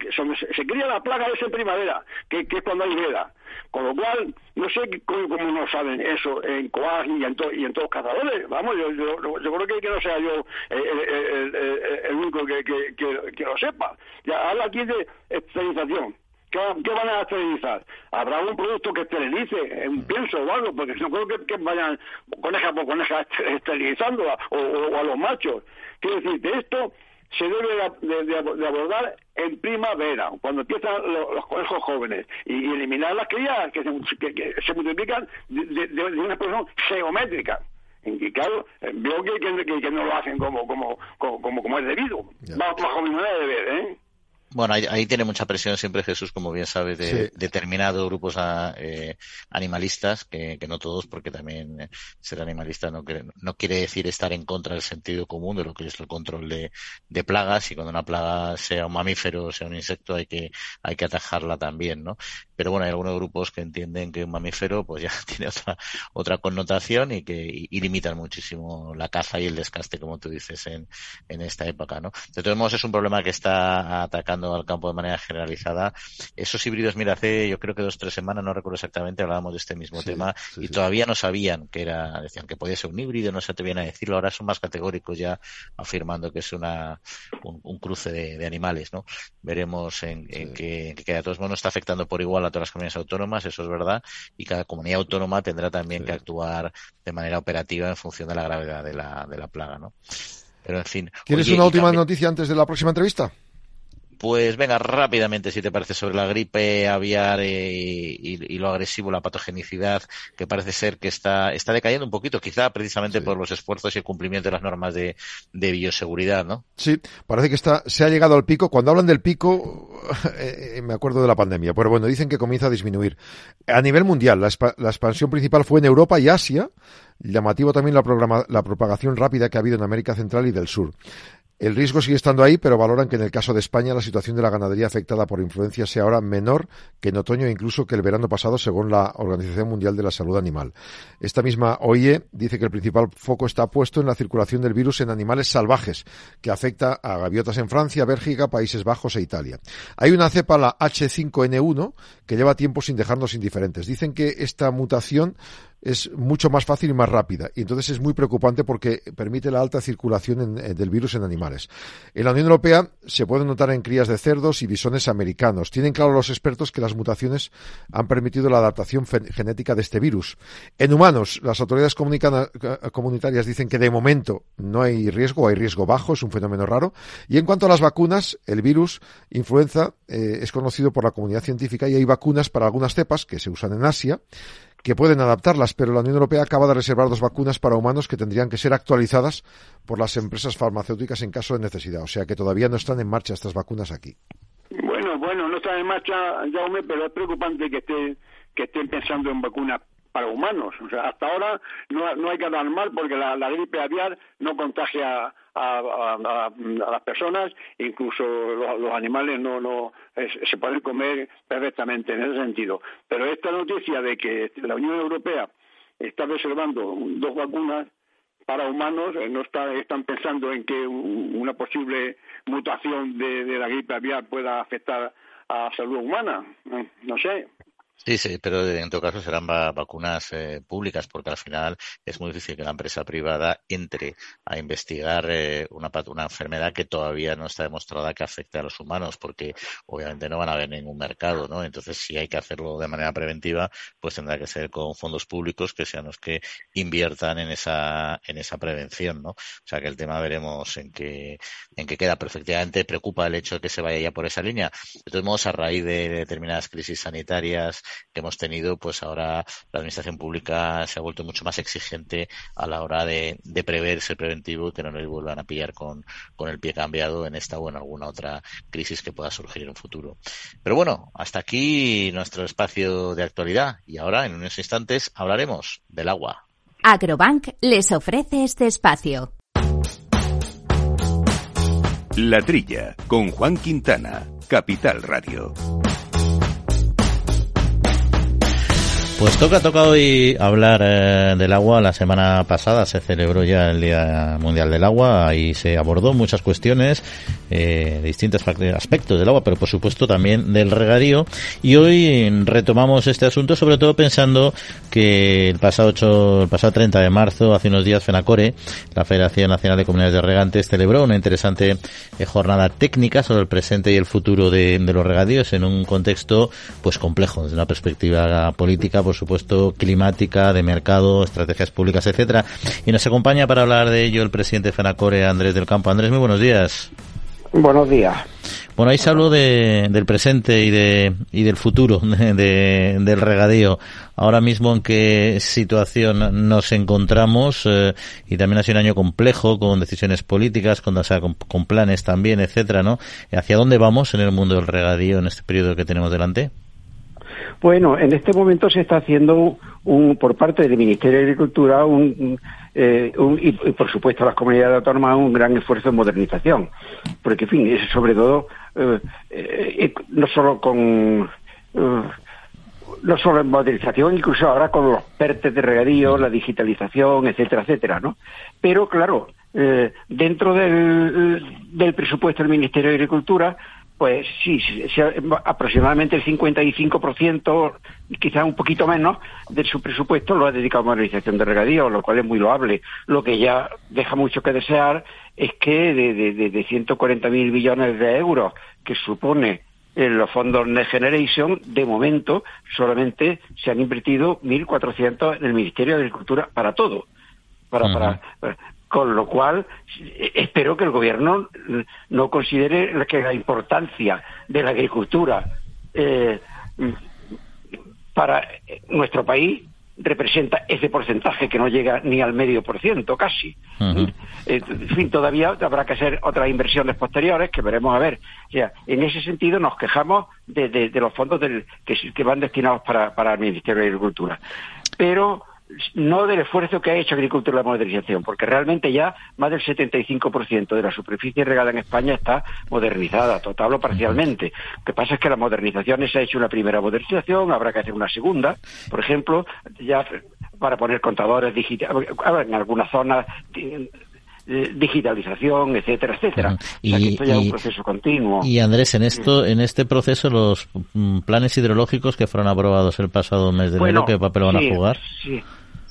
se, cría la plaga es en primavera, que, es cuando hay veda. Con lo cual, no sé cómo, no saben eso en Coag y en, y en todos los cazadores. Vamos, yo, yo, creo que, que, no sea yo el, único que, que, lo sepa. Ya habla aquí de esterilización. ¿Qué, van a esterilizar? ¿Habrá un producto que esterilice? Un pienso o algo, porque no creo que, vayan coneja por coneja esterilizando o, a los machos. Quiero decir, esto se debe de, abordar en primavera, cuando empiezan los, conejos jóvenes, y, eliminar las crías que se, se multiplican de, una expresión geométrica. En que, claro, veo que, que, no lo hacen como, como, como, como es debido, bajo mi manera de ver, ¿eh? Bueno, ahí, tiene mucha presión siempre Jesús, como bien sabe, de determinados grupos ah, eh, animalistas, que, no todos, porque también eh, ser animalista no, no quiere decir estar en contra del sentido común de lo que es el control de, de plagas, y cuando una plaga sea un mamífero o sea un insecto hay que, hay que atajarla también, ¿no? Pero bueno, hay algunos grupos que entienden que un mamífero pues ya *laughs* tiene otra, otra connotación y que y, limitan muchísimo la caza y el descaste, como tú dices, en, en esta época, ¿no? De todos modos, es un problema que está atacando al campo de manera generalizada. Esos híbridos, mira, hace yo creo que dos o tres semanas, no recuerdo exactamente, hablábamos de este mismo tema y todavía no sabían que era, decían que podía ser un híbrido, no se atrevían a decirlo, ahora son más categóricos ya afirmando que es una, un, cruce de, animales, ¿no? Veremos en, en qué, queda. De todos modos, no está afectando por igual a todas las comunidades autónomas, eso es verdad, y cada comunidad autónoma tendrá también que actuar de manera operativa en función de la gravedad de la, de la plaga, ¿no? Pero en fin. ¿Quieres una última noticia antes de la próxima entrevista? Pues venga, rápidamente, si te parece, sobre la gripe aviar eh, y, lo agresivo, la patogenicidad, que parece ser que está, está decayendo un poquito, quizá precisamente por los esfuerzos y el cumplimiento de las normas de, bioseguridad, ¿no? Sí, parece que está, se ha llegado al pico. Cuando hablan del pico, *laughs* eh, me acuerdo de la pandemia, pero bueno, dicen que comienza a disminuir. A nivel mundial, la, la expansión principal fue en Europa y Asia, llamativo también la, la propagación rápida que ha habido en América Central y del Sur. El riesgo sigue estando ahí, pero valoran que en el caso de España la situación de la ganadería afectada por influencia sea ahora menor que en otoño e incluso que el verano pasado, según la Organización Mundial de la Salud Animal. Esta misma OIE dice que el principal foco está puesto en la circulación del virus en animales salvajes, que afecta a gaviotas en Francia, Bélgica, Países Bajos e Italia. Hay una cepa, la H5N1, que lleva tiempo sin dejarnos indiferentes. Dicen que esta mutación es mucho más fácil y más rápida. Y entonces es muy preocupante porque permite la alta circulación eh, del virus en animales. En la Unión Europea se puede notar en crías de cerdos y bisones americanos. Tienen claro los expertos que las mutaciones han permitido la adaptación genética de este virus. En humanos, las autoridades comunitarias dicen que de momento no hay riesgo, hay riesgo bajo, es un fenómeno raro. Y en cuanto a las vacunas, el virus influenza eh, es conocido por la comunidad científica y hay vacunas para algunas cepas que se usan en Asia que pueden adaptarlas, pero la Unión Europea acaba de reservar dos vacunas para humanos que tendrían que ser actualizadas por las empresas farmacéuticas en caso de necesidad. O sea que todavía no están en marcha estas vacunas aquí. Bueno, bueno, no están en marcha, Jaume, pero es preocupante que, esté, que estén pensando en vacunas para humanos. O sea, hasta ahora no, no hay que dar mal porque la, gripe aviar no contagia a, las personas, incluso los, animales no, no se pueden comer perfectamente en ese sentido. Pero esta noticia de que la Unión Europea está reservando dos vacunas para humanos, eh, no está, están pensando en que una posible mutación de, de la gripe aviar pueda afectar a la salud humana. No sé. Sí, sí, pero en todo caso serán vacunas eh, públicas porque al final es muy difícil que la empresa privada entre a investigar eh, una, una enfermedad que todavía no está demostrada que afecte a los humanos porque obviamente no van a haber ningún mercado, ¿no? Entonces si hay que hacerlo de manera preventiva, pues tendrá que ser con fondos públicos que sean los que inviertan en esa en esa prevención, ¿no? O sea que el tema veremos en qué en qué queda. Perfectamente preocupa el hecho de que se vaya ya por esa línea. De todos modos, a raíz de determinadas crisis sanitarias que hemos tenido, pues ahora la administración pública se ha vuelto mucho más exigente a la hora de, de prever, ser preventivo y que no nos vuelvan a pillar con, con el pie cambiado en esta o en alguna otra crisis que pueda surgir en un futuro. Pero bueno, hasta aquí nuestro espacio de actualidad y ahora en unos instantes hablaremos del agua. Agrobank les ofrece este espacio. La Trilla, con Juan Quintana, Capital Radio. Pues toca, toca hoy hablar eh, del agua. La semana pasada se celebró ya el Día Mundial del Agua y se abordó muchas cuestiones, eh, distintos aspectos del agua, pero por supuesto también del regadío. Y hoy retomamos este asunto, sobre todo pensando que el pasado 8, el pasado 30 de marzo, hace unos días, FENACORE, la Federación Nacional de Comunidades de Regantes, celebró una interesante eh, jornada técnica sobre el presente y el futuro de, de, los regadíos en un contexto pues complejo desde una perspectiva política, por supuesto, climática, de mercado, estrategias públicas, etcétera. Y nos acompaña para hablar de ello el presidente de FENACORE, Andrés del Campo. Andrés, muy buenos días. Buenos días. Bueno, ahí se habló de, del presente y, de, y del futuro *laughs* de, del regadío. Ahora mismo en qué situación nos encontramos eh, y también ha sido un año complejo con decisiones políticas, con, o sea, con, con planes también, etcétera, ¿no? ¿Hacia dónde vamos en el mundo del regadío en este periodo que tenemos delante? Bueno, en este momento se está haciendo un, por parte del Ministerio de Agricultura un, eh, y, por supuesto las comunidades autónomas un gran esfuerzo en modernización, porque en fin, es sobre todo eh, eh, no solo con no solo en modernización, incluso ahora con los PERTES de regadío, la digitalización, etcétera, etcétera, ¿no? Pero claro, dentro del, del presupuesto del Ministerio de Agricultura pues sí, aproximadamente el 55%, quizás un poquito menos, de su presupuesto lo ha dedicado a modernización de regadío, lo cual es muy loable. Lo que ya deja mucho que desear es que de, de, de 140.000 billones de euros que supone en los fondos Next Generation, de momento solamente se han invertido 1.400 en el Ministerio de Agricultura para todo. Para, para, con lo cual espero que el gobierno no considere que la importancia de la agricultura eh, para nuestro país representa ese porcentaje que no llega ni al medio por ciento casi. Uh-huh. En fin, todavía habrá que hacer otras inversiones posteriores que veremos a ver. O sea, en ese sentido nos quejamos de, de, de los fondos del, que, que, van destinados para, para el Ministerio de Agricultura. Pero no del esfuerzo que ha hecho Agricultura de Modernización, porque realmente ya más del 75% de la superficie regada en España está modernizada, total o parcialmente. Lo que pasa es que la modernización se ha hecho una primera modernización, habrá que hacer una segunda, por ejemplo, ya para poner contadores digitales, en algunas zonas digitalización, etcétera, etcétera. Y, o sea que esto ya es un proceso continuo. Y Andrés, en esto, en este proceso, los mm, planes hidrológicos que fueron aprobados el pasado mes de bueno, enero, ¿qué papel van sí, a jugar? Sí.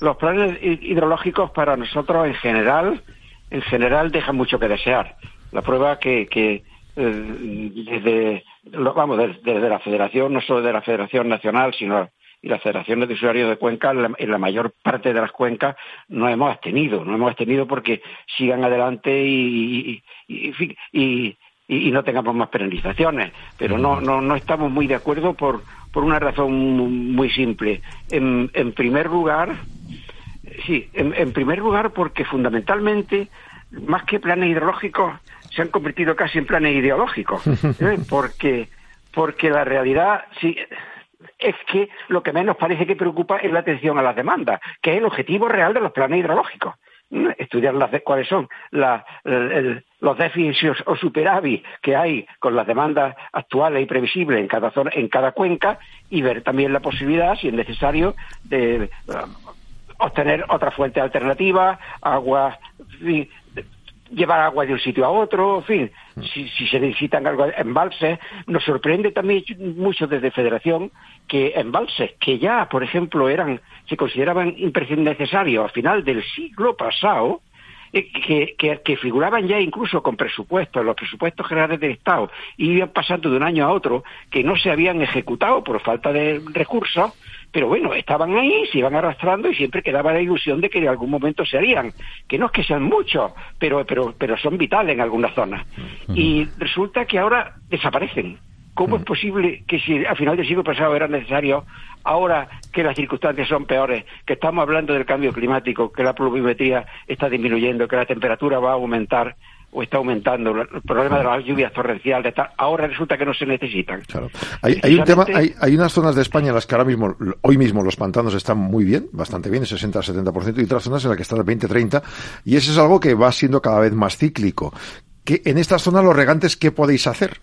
Los planes hidrológicos para nosotros en general, en general dejan mucho que desear. La prueba que, que eh, desde, vamos, desde, la Federación, no solo de la Federación Nacional, sino y las federaciones de usuarios de cuenca, en la, mayor parte de las cuencas, no hemos abstenido. No hemos abstenido porque sigan adelante y no tengamos más penalizaciones. Pero no, no, no estamos muy de acuerdo por, por una razón muy simple. En, en primer lugar, sí, en, en primer lugar porque fundamentalmente, más que planes hidrológicos, se han convertido casi en planes ideológicos. *laughs* ¿eh? Porque, porque la realidad, sí, es que lo que menos parece que preocupa es la atención a las demandas, que es el objetivo real de los planes hidrológicos. Estudiar las, cuáles son la, el, los déficits o superávit que hay con las demandas actuales y previsibles en cada zona, en cada cuenca y ver también la posibilidad, si es necesario, de obtener otra fuente alternativa, agua, llevar agua de un sitio a otro, en fin, si, si se necesitan algo embalses. Nos sorprende también mucho desde Federación que embalses que ya, por ejemplo, eran, se consideraban necesarios a final del siglo pasado, eh, que, que, que, figuraban ya incluso con presupuestos, los presupuestos generales del Estado, y iban pasando de un año a otro, que no se habían ejecutado por falta de recursos, pero bueno, estaban ahí, se iban arrastrando y siempre quedaba la ilusión de que en algún momento se harían, que no es que sean muchos, pero, pero, pero son vitales en algunas zonas. Y resulta que ahora desaparecen. ¿Cómo es posible que si a final del siglo pasado era necesario, ahora que las circunstancias son peores, que estamos hablando del cambio climático, que la pluviometría está disminuyendo, que la temperatura va a aumentar, o está aumentando el problema de las lluvias torrenciales, ahora resulta que no se necesitan. Claro. Hay, hay un tema, hay, hay, unas zonas de España en las que ahora mismo, hoy mismo los pantanos están muy bien, bastante bien, 60-70%, y otras zonas en las que están al 20-30%, y eso es algo que va siendo cada vez más cíclico. que en estas zonas los regantes, ¿qué podéis hacer?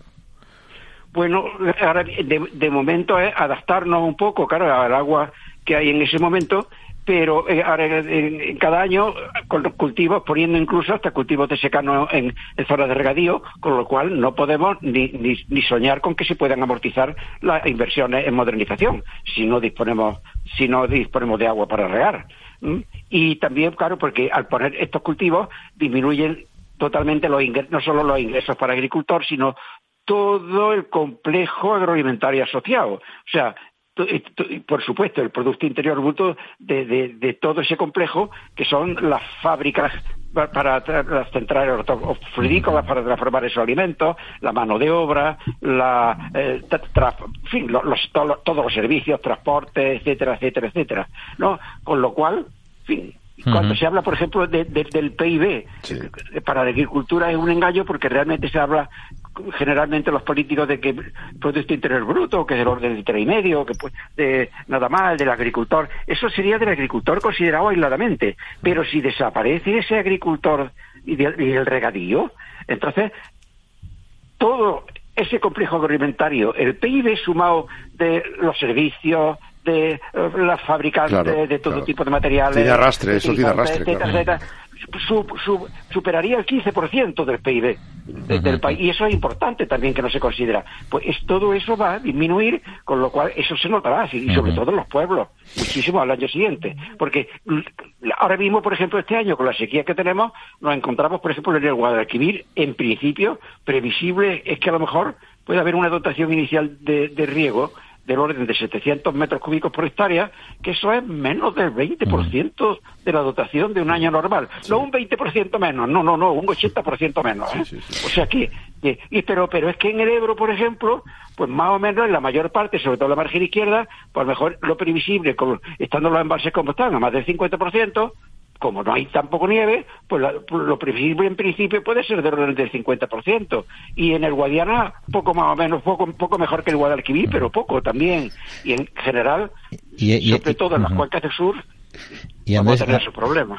Bueno, ahora de, de momento es adaptarnos un poco, claro, al agua que hay en ese momento pero eh, ahora en, cada año con los cultivos, poniendo incluso hasta cultivos de secano en, zonas de regadío, con lo cual no podemos ni, ni, soñar con que se puedan amortizar las inversiones en modernización si no disponemos, si no disponemos de agua para regar. Y también, claro, porque al poner estos cultivos disminuyen totalmente los ingresos, no solo los ingresos para agricultor, sino todo el complejo agroalimentario asociado. O sea, por supuesto, el Producto Interior Bruto de, de, todo ese complejo, que son las fábricas para, las centrales fluidícolas para transformar esos alimentos, la mano de obra, la, eh, fin, los, todos los servicios, transporte, etcétera, etcétera, etcétera. ¿no? Con lo cual, fin, cuando se habla, por ejemplo, de, del PIB, para la agricultura es un engaño porque realmente se habla generalmente los políticos de que Producto Interior Bruto, que es del orden de tres y medio, que pues, de nada más, del agricultor. Eso sería del agricultor considerado aisladamente. Pero si desaparece ese agricultor y, el regadío, entonces todo ese complejo agroalimentario, el PIB sumado de los servicios, de eh, las fábricas de, todo tipo de materiales. Tiene arrastre, eso tiene arrastre. superaría el 15% del PIB del país. Y eso es importante también que no se considera. Pues es, todo eso va a disminuir, con lo cual eso se notará, y sobre todo en los pueblos, muchísimo al año siguiente. Porque ahora mismo, por ejemplo, este año, con la sequía que tenemos, nos encontramos, por ejemplo, en el Guadalquivir, en principio, previsible es que a lo mejor puede haber una dotación inicial de, de riego del orden de 700 metros cúbicos por hectárea, que eso es menos del 20% de la dotación de un año normal. No un 20% menos, no, no, no, un 80% menos. ¿eh? o sea que, y, pero, pero es que en el Ebro, por ejemplo, pues más o menos en la mayor parte, sobre todo en la margen izquierda, pues mejor lo previsible, como, estando los embalses como están, a más del 50%, como no hay tampoco nieve, pues, pues lo previsible en principio puede ser del orden del 50%. Y en el Guadiana, poco más o menos, poco, poco mejor que el Guadalquivir, pero poco también. Y en general, sobre todo en las cuencas del sur, y Andrés,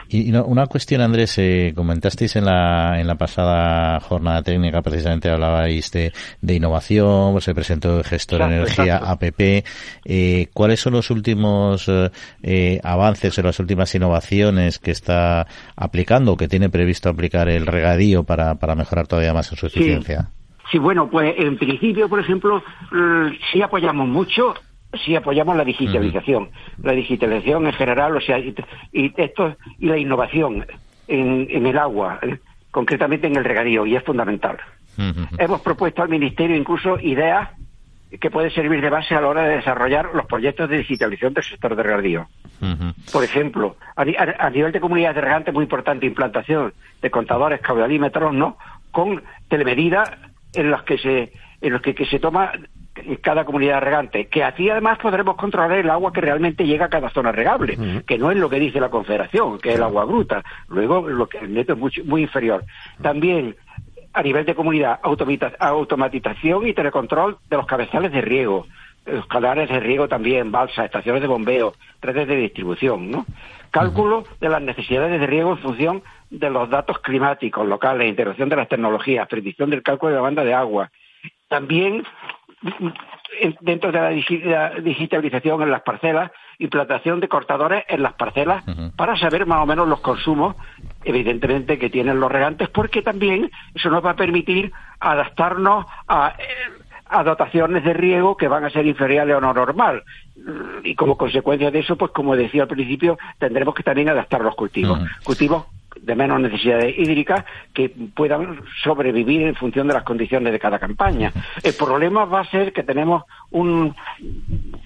Y una cuestión, Andrés, eh, comentasteis en la, en la pasada jornada técnica, precisamente hablabais de, de innovación, se presentó el gestor de energía APP. Eh, ¿Cuáles son los últimos eh, avances o las últimas innovaciones que está aplicando o que tiene previsto aplicar el regadío para, para mejorar todavía más en su eficiencia? Sí. bueno, pues en principio, por ejemplo, sí apoyamos mucho sí apoyamos la digitalización, la digitalización en general, o sea, y, esto y la innovación en, el agua, eh, concretamente en el regadío, y es fundamental. Hemos propuesto al Ministerio incluso ideas que pueden servir de base a la hora de desarrollar los proyectos de digitalización del sector de regadío. Por ejemplo, a, nivel de comunidades de regantes, muy importante implantación de contadores, caudalímetros, ¿no? Con telemedidas en las que se en los que se toma cada comunidad regante, que así además podremos controlar el agua que realmente llega a cada zona regable, que no es lo que dice la Confederación, que es el agua bruta. Luego, lo que el neto es muy, inferior. También, a nivel de comunidad, automatización y telecontrol de los cabezales de riego, los canales de riego también, balsas, estaciones de bombeo, redes de distribución, ¿no? Cálculo de las necesidades de riego en función de los datos climáticos locales, integración de las tecnologías, predicción del cálculo de la banda de agua. También dentro de la digitalización en las parcelas, implantación de cortadores en las parcelas para saber más o menos los consumos, evidentemente, que tienen los regantes, porque también eso nos va a permitir adaptarnos a, a dotaciones de riego que van a ser inferiores a lo normal. Y como consecuencia de eso, pues como decía al principio, tendremos que también adaptar los cultivos. Cultivos de menos necesidades hídricas que puedan sobrevivir en función de las condiciones de cada campaña. El problema va a ser que tenemos un,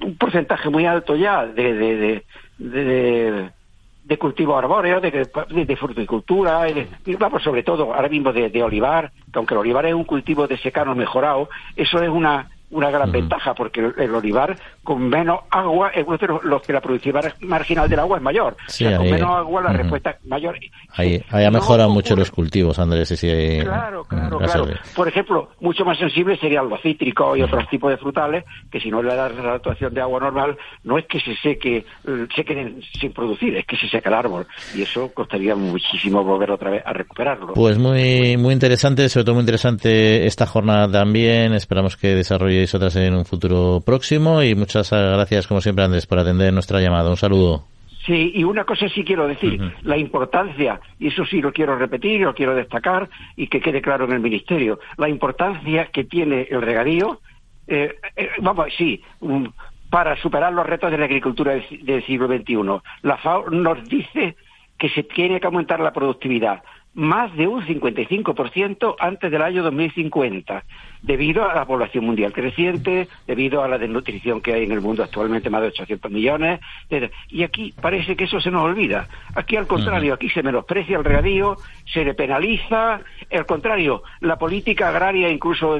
un porcentaje muy alto ya de, de, de, de, cultivos arbóreos, de, de, fruticultura, y vamos, sobre todo ahora mismo de, olivar, que aunque el olivar es un cultivo de secano mejorado, eso es una una gran ventaja porque el, olivar con menos agua, es los que la productividad marginal del agua es mayor. con menos agua la respuesta es mayor. Ahí, ha mejorado mucho los cultivos, Andrés. Sí, claro, claro, claro. Por ejemplo, mucho más sensible serían los cítricos y otros tipos de frutales, que si no le das la actuación de agua normal, no es que se seque, se queden sin producir, es que se seca el árbol. Y eso costaría muchísimo volver otra vez a recuperarlo. Pues muy, muy interesante, sobre todo muy interesante esta jornada también. Esperamos que desarrolléis otras en un futuro próximo y muchas Muchas gracias, como siempre, Andrés, por atender nuestra llamada. Un saludo. Sí, y una cosa sí quiero decir, la importancia, y eso sí lo quiero repetir, lo quiero destacar y que quede claro en el Ministerio, la importancia que tiene el regadío, eh, eh, vamos, sí, para superar los retos de la agricultura del siglo XXI. La FAO nos dice que se tiene que aumentar la productividad más de un 55% antes del año 2050, debido a la población mundial creciente, debido a la desnutrición que hay en el mundo actualmente, más de 800 millones. Y aquí parece que eso se nos olvida. Aquí, al contrario, aquí se menosprecia el regadío, se le penaliza. Al contrario, la política agraria, incluso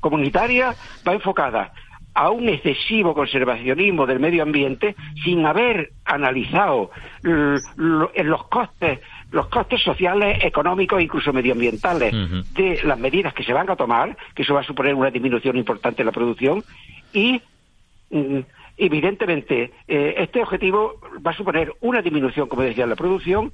comunitaria, va enfocada a un excesivo conservacionismo del medio ambiente sin haber analizado los costes los costes sociales, económicos e incluso medioambientales de las medidas que se van a tomar, que eso va a suponer una disminución importante en la producción y mm, evidentemente eh, este objetivo va a suponer una disminución, como decía, en la producción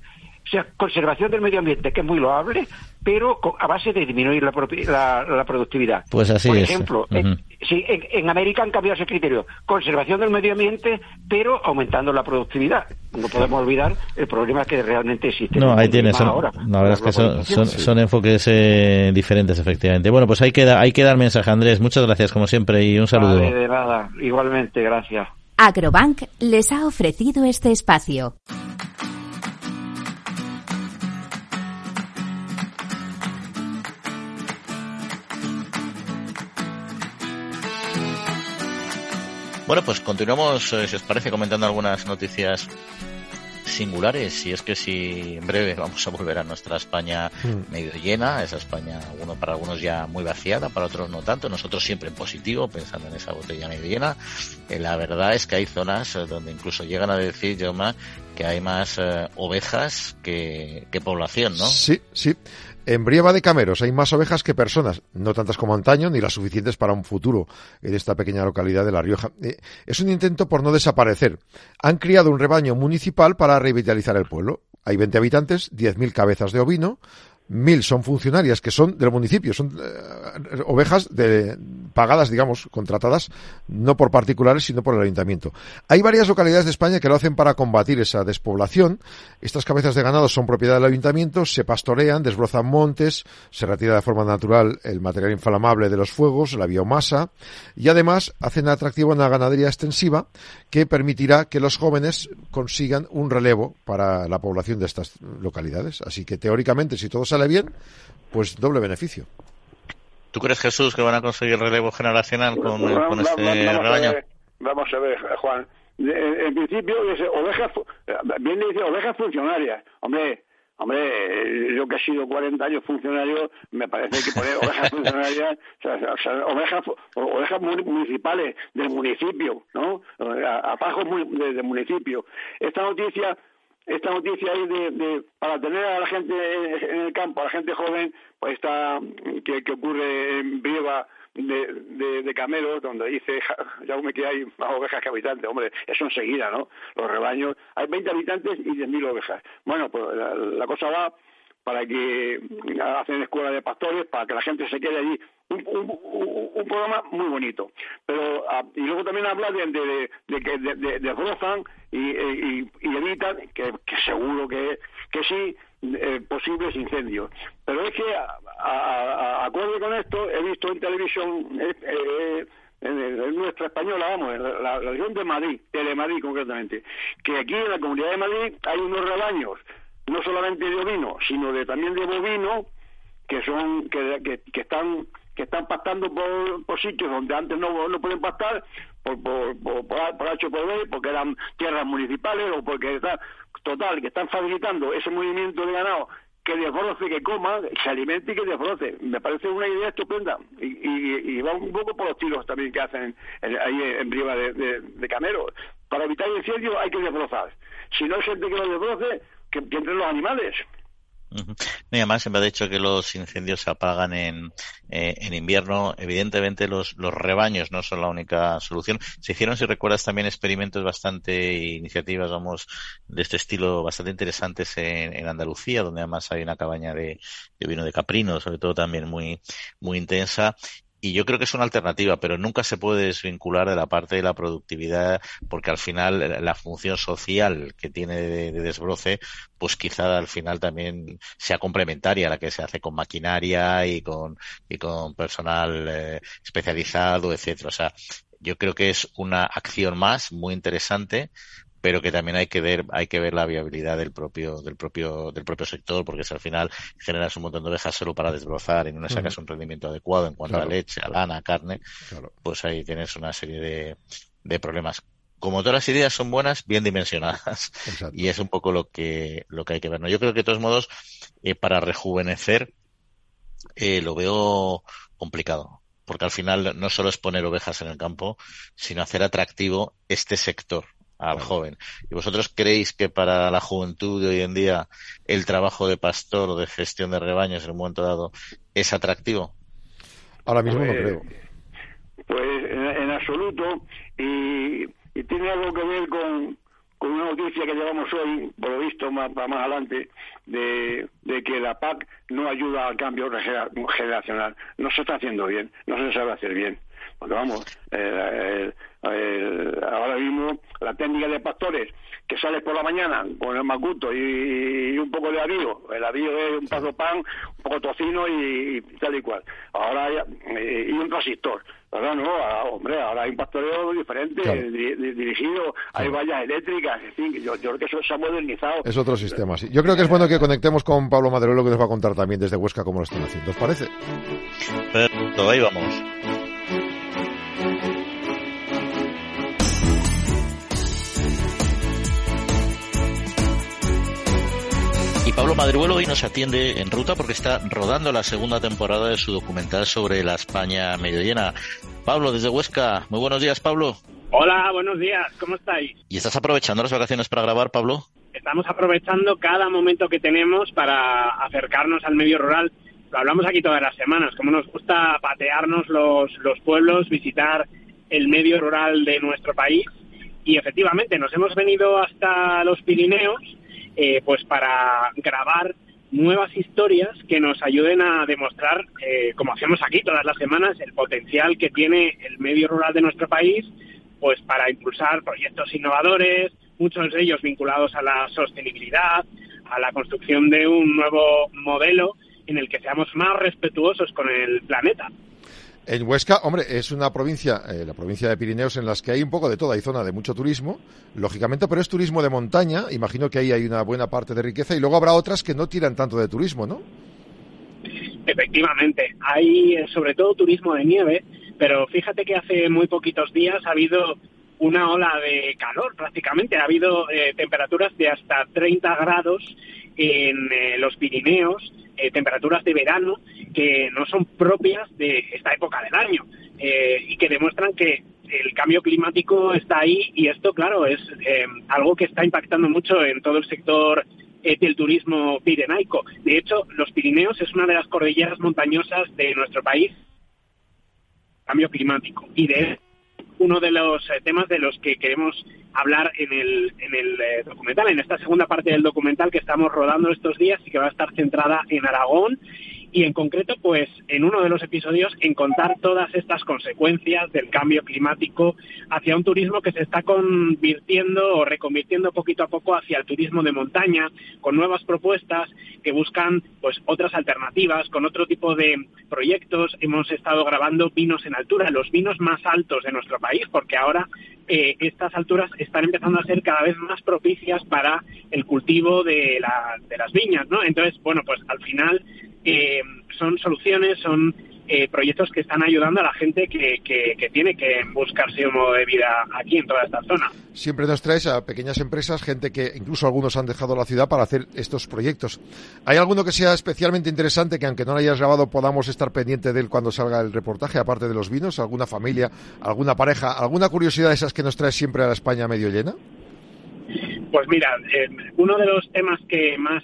o sea, conservación del medio ambiente, que es muy loable, pero a base de disminuir la, la, productividad. Pues así Por es. ejemplo, en, América han cambiado ese criterio. Conservación del medio ambiente, pero aumentando la productividad. No podemos olvidar el problema que realmente existe. No, ahí tienes. ahora, la verdad es que son, enfoques eh, diferentes, efectivamente. Bueno, pues hay que, hay que dar mensaje, Andrés. Muchas gracias, como siempre, y un saludo. de nada. Igualmente, gracias. Agrobank les ha ofrecido este espacio. Bueno, pues continuamos, eh, si os parece, comentando algunas noticias singulares y es que si en breve vamos a volver a nuestra España mm. medio llena, esa España uno para algunos ya muy vaciada, para otros no tanto, nosotros siempre en positivo, pensando en esa botella medio llena. Eh, la verdad es que hay zonas eh, donde incluso llegan a decir, Joma, que hay más ovejas que, que población, ¿no? Sí, sí. En Brieva de Cameros hay más ovejas que personas, no tantas como antaño, ni las suficientes para un futuro en esta pequeña localidad de La Rioja. Eh, es un intento por no desaparecer. Han criado un rebaño municipal para revitalizar el pueblo. Hay 20 habitantes, 10.000 cabezas de ovino, mil son funcionarias que son del municipio, son eh, ovejas de, pagadas, digamos, contratadas, no por particulares, sino por el ayuntamiento. Hay varias localidades de España que lo hacen para combatir esa despoblación. Estas cabezas de ganado son propiedad del ayuntamiento, se pastorean, desbrozan montes, se retira de forma natural el material inflamable de los fuegos, la biomasa, y además hacen atractivo una ganadería extensiva que permitirá que los jóvenes consigan un relevo para la población de estas localidades. Así que teóricamente, si todo sale bien, pues doble beneficio. ¿Tú crees, Jesús, que van a conseguir relevo generacional con, este rebaño? vamos a ver, Juan. En, principio, ovejas, bien dice ovejas funcionarias. Hombre, Hombre, yo que he sido 40 años funcionario, me parece que poner ovejas *laughs* funcionarias, o sea, ovejas, ovejas municipales del municipio, ¿no? Apajos del municipio. Esta noticia esta noticia ahí de, para tener a la gente en el campo, a la gente joven, pues está que, que ocurre en Brieva de, de, de, camelos, donde dice ya que hay más ovejas que habitantes. Hombre, eso enseguida, ¿no? Los rebaños, hay 20 habitantes y 10.000 ovejas. Bueno, pues la cosa va para que hacen escuela de pastores, para que la gente se quede allí. Un, programa muy bonito. Pero ah, y luego también habla de, de, de que de, y, evitan, que, seguro que, que sí, eh, posibles incendios. Pero es que, a, acorde con esto, he visto en televisión, eh, eh, en, nuestra española, vamos, en la, región de Madrid, Telemadrid concretamente, que aquí en la comunidad de Madrid hay unos rebaños no solamente de ovino, sino de también de bovino, que son que, que, están que están pastando por, por sitios donde antes no, no pueden pastar por por por, por, H por B, porque eran tierras municipales o porque está total que están facilitando ese movimiento de ganado que desbroce, que coma, se alimente y que desbroce. Me parece una idea estupenda. Y, va un poco por los tiros también que hacen ahí en Briva de, de, Camero. Para evitar incendios hay que desbrozar. Si no hay gente que lo desbroce, que, que entren los animales. Y además, se me ha dicho que los incendios se apagan en, eh, en invierno. Evidentemente, los, los rebaños no son la única solución. Se hicieron, si recuerdas, también experimentos bastante, iniciativas, vamos, de este estilo bastante interesantes en, en Andalucía, donde además hay una cabaña de, de vino de caprino, sobre todo también muy, muy intensa y yo creo que es una alternativa, pero nunca se puede desvincular de la parte de la productividad, porque al final la función social que tiene de, desbroce, pues quizá al final también sea complementaria a la que se hace con maquinaria y con, y con personal eh, especializado, etcétera. O sea, yo creo que es una acción más muy interesante pero que también hay que ver hay que ver la viabilidad del propio del propio del propio sector porque si al final generas un montón de ovejas solo para desbrozar y no sacas un rendimiento adecuado en cuanto a leche a lana a carne pues ahí tienes una serie de, de problemas. Como todas las ideas son buenas bien dimensionadas. Y es un poco lo que lo que hay que ver ¿no? yo creo que de todos modos eh, para rejuvenecer eh, lo veo complicado porque al final no solo es poner ovejas en el campo sino hacer atractivo este sector al joven. ¿Y vosotros creéis que para la juventud de hoy en día el trabajo de pastor o de gestión de rebaños en un momento dado es atractivo? Ahora mismo no pues, creo. Pues en, absoluto. Y, tiene algo que ver con, con una noticia que llevamos hoy, por lo visto más, más adelante, de, de, que la PAC no ayuda al cambio generacional. No se está haciendo bien, no se sabe hacer bien. Porque vamos, eh, ahora mismo la técnica de pastores, que sales por la mañana con el macuto y, un poco de avío, el avío es un paso pan, un poco tocino y, tal y cual. Ahora eh, y un transistor. Ahora no, hombre, ahora hay un pastoreo diferente, dirigido, hay vallas eléctricas, en fin, yo, creo que eso se ha modernizado. Es otro sistema, sí. Yo creo que es bueno que conectemos con Pablo Madero, que nos va a contar también desde Huesca cómo lo están haciendo. ¿Os parece? Perfecto, ahí vamos. Pablo Madribuelo hoy nos atiende en ruta porque está rodando la segunda temporada de su documental sobre la España medio llena. Pablo, desde Huesca. Muy buenos días, Pablo. Hola, buenos días. ¿Cómo estáis? ¿Y estás aprovechando las vacaciones para grabar, Pablo? Estamos aprovechando cada momento que tenemos para acercarnos al medio rural. Lo hablamos aquí todas las semanas, como nos gusta patearnos los, los pueblos, visitar el medio rural de nuestro país. Y efectivamente, nos hemos venido hasta los Pirineos eh, pues para grabar nuevas historias que nos ayuden a demostrar, eh, como hacemos aquí todas las semanas, el potencial que tiene el medio rural de nuestro país, pues para impulsar proyectos innovadores, muchos de ellos vinculados a la sostenibilidad, a la construcción de un nuevo modelo en el que seamos más respetuosos con el planeta. En Huesca, hombre, es una provincia, eh, la provincia de Pirineos, en las que hay un poco de todo. Hay zona de mucho turismo, lógicamente, pero es turismo de montaña. Imagino que ahí hay una buena parte de riqueza y luego habrá otras que no tiran tanto de turismo, ¿no? Efectivamente, hay eh, sobre todo turismo de nieve, pero fíjate que hace muy poquitos días ha habido una ola de calor prácticamente. Ha habido eh, temperaturas de hasta 30 grados en los Pirineos, temperaturas de verano que no son propias de esta época del año eh, y que demuestran que el cambio climático está ahí y esto, claro, es eh, algo que está impactando mucho en todo el sector eh, del turismo pirenaico. De hecho, los Pirineos es una de las cordilleras montañosas de nuestro país. Cambio climático. Y de uno de los temas de los que queremos hablar en el, en el documental, en esta segunda parte del documental que estamos rodando estos días y que va a estar centrada en Aragón y en concreto, pues en uno de los episodios en contar todas estas consecuencias del cambio climático hacia un turismo que se está convirtiendo o reconvirtiendo poquito a poco hacia el turismo de montaña, con nuevas propuestas que buscan pues otras alternativas, con otro tipo de proyectos. Hemos estado grabando vinos en altura, los vinos más altos de nuestro país, porque ahora eh, estas alturas están empezando a ser cada vez más propicias para el cultivo de, la, de las viñas, ¿no? Entonces, bueno, pues al final eh, son soluciones, son eh, proyectos que están ayudando a la gente que, que, tiene que buscarse un modo de vida aquí en toda esta zona. Siempre nos traes a pequeñas empresas, gente que incluso algunos han dejado la ciudad para hacer estos proyectos. ¿Hay alguno que sea especialmente interesante que aunque no lo hayas grabado podamos estar pendiente de él cuando salga el reportaje, aparte de los vinos? ¿Alguna familia, alguna pareja, alguna curiosidad de esas que nos traes siempre a la España medio llena? Pues mira, eh, uno de los temas que más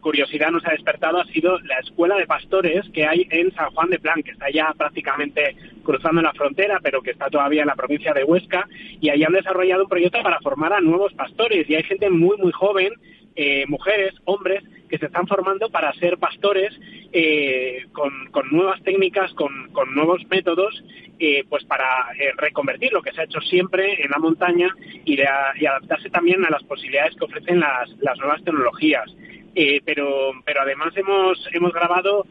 curiosidad nos ha despertado ha sido la escuela de pastores que hay en San Juan de Plan, que está ya prácticamente cruzando la frontera, pero que está todavía en la provincia de Huesca, y ahí han desarrollado un proyecto para formar a nuevos pastores, y hay gente muy, muy joven, eh, mujeres, hombres, que se están formando para ser pastores eh, con, nuevas técnicas, con, nuevos métodos, eh, pues para eh, reconvertir lo que se ha hecho siempre en la montaña y, adaptarse también a las posibilidades que ofrecen las, nuevas tecnologías. Pero, pero además hemos, hemos grabado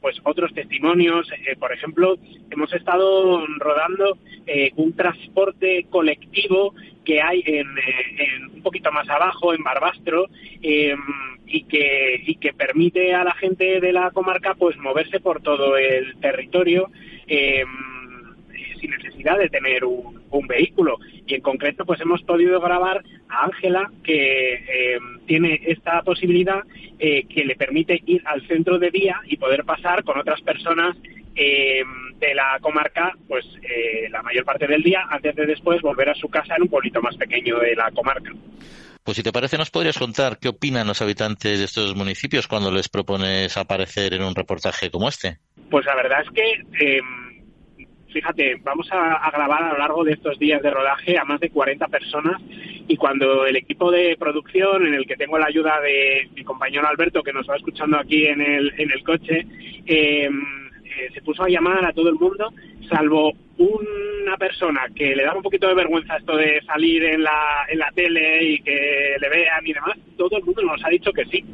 pues otros testimonios. por ejemplo, hemos estado rodando un transporte colectivo que hay en, un poquito más abajo, en Barbastro, y que, y que permite a la gente de la comarca pues moverse por todo el territorio em, sin necesidad de tener un, vehículo. Y en concreto pues hemos podido grabar a Ángela que em, tiene esta posibilidad eh, que le permite ir al centro de día y poder pasar con otras personas em, de la comarca pues eh, la mayor parte del día antes de después volver a su casa en un pueblito más pequeño de la comarca. Pues si te parece, nos podrías contar qué opinan los habitantes de estos municipios cuando les propones aparecer en un reportaje como este. Pues la verdad es que, em, fíjate, vamos a, grabar a lo largo de estos días de rodaje a más de 40 personas y cuando el equipo de producción, en el que tengo la ayuda de mi compañero Alberto, que nos va escuchando aquí en el, en el coche, em, eh, se puso a llamar a todo el mundo, salvo una persona que le da un poquito de vergüenza esto de salir en la, en la tele y que le vean y demás, todo el mundo nos ha dicho que sí.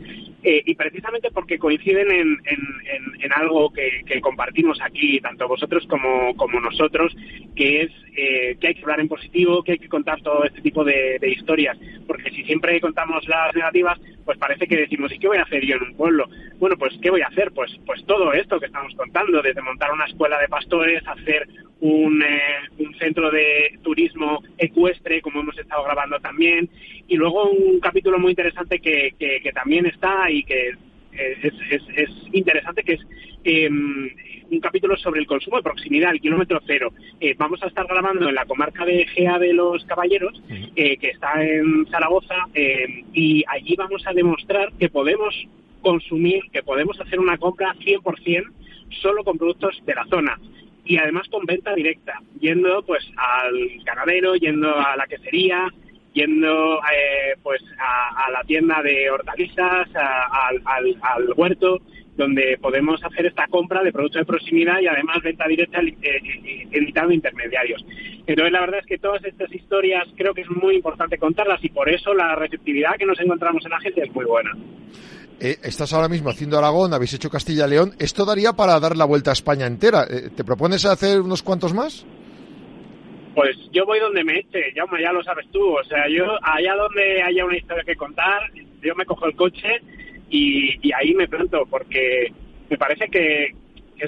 Eh, y precisamente porque coinciden en, en, algo que, compartimos aquí, tanto vosotros como, como nosotros, que es eh, que hay que hablar en positivo, que hay que contar todo este tipo de, historias. Porque si siempre contamos las negativas, pues parece que decimos, ¿y qué voy a hacer yo en un pueblo? Bueno, pues ¿qué voy a hacer? Pues, pues todo esto que estamos contando, desde montar una escuela de pastores, hacer un, eh, un centro de turismo ecuestre, como hemos estado grabando también, y luego un capítulo muy interesante que, que, también está y que es, es, interesante, que es em, un capítulo sobre el consumo de proximidad, el kilómetro cero. Eh, vamos a estar grabando en la comarca de Gea de los Caballeros, eh, que está en Zaragoza, em, y allí vamos a demostrar que podemos consumir, que podemos hacer una compra 100% solo con productos de la zona y además con venta directa, yendo pues al ganadero, yendo a la quesería, yendo eh, pues a, la tienda de hortalizas, al, huerto, donde podemos hacer esta compra de productos de proximidad y además venta directa eh, eh, evitando intermediarios. Entonces la verdad es que todas estas historias creo que es muy importante contarlas y por eso la receptividad que nos encontramos en la gente es muy buena. Eh, estás ahora mismo haciendo Aragón, habéis hecho Castilla-León. ¿Esto daría para dar la vuelta a España entera? Eh, ¿Te propones hacer unos cuantos más? Pues yo voy donde me eche, ya, ya lo sabes tú. O sea, yo allá donde haya una historia que contar, yo me cojo el coche y, ahí me planto, porque me parece que,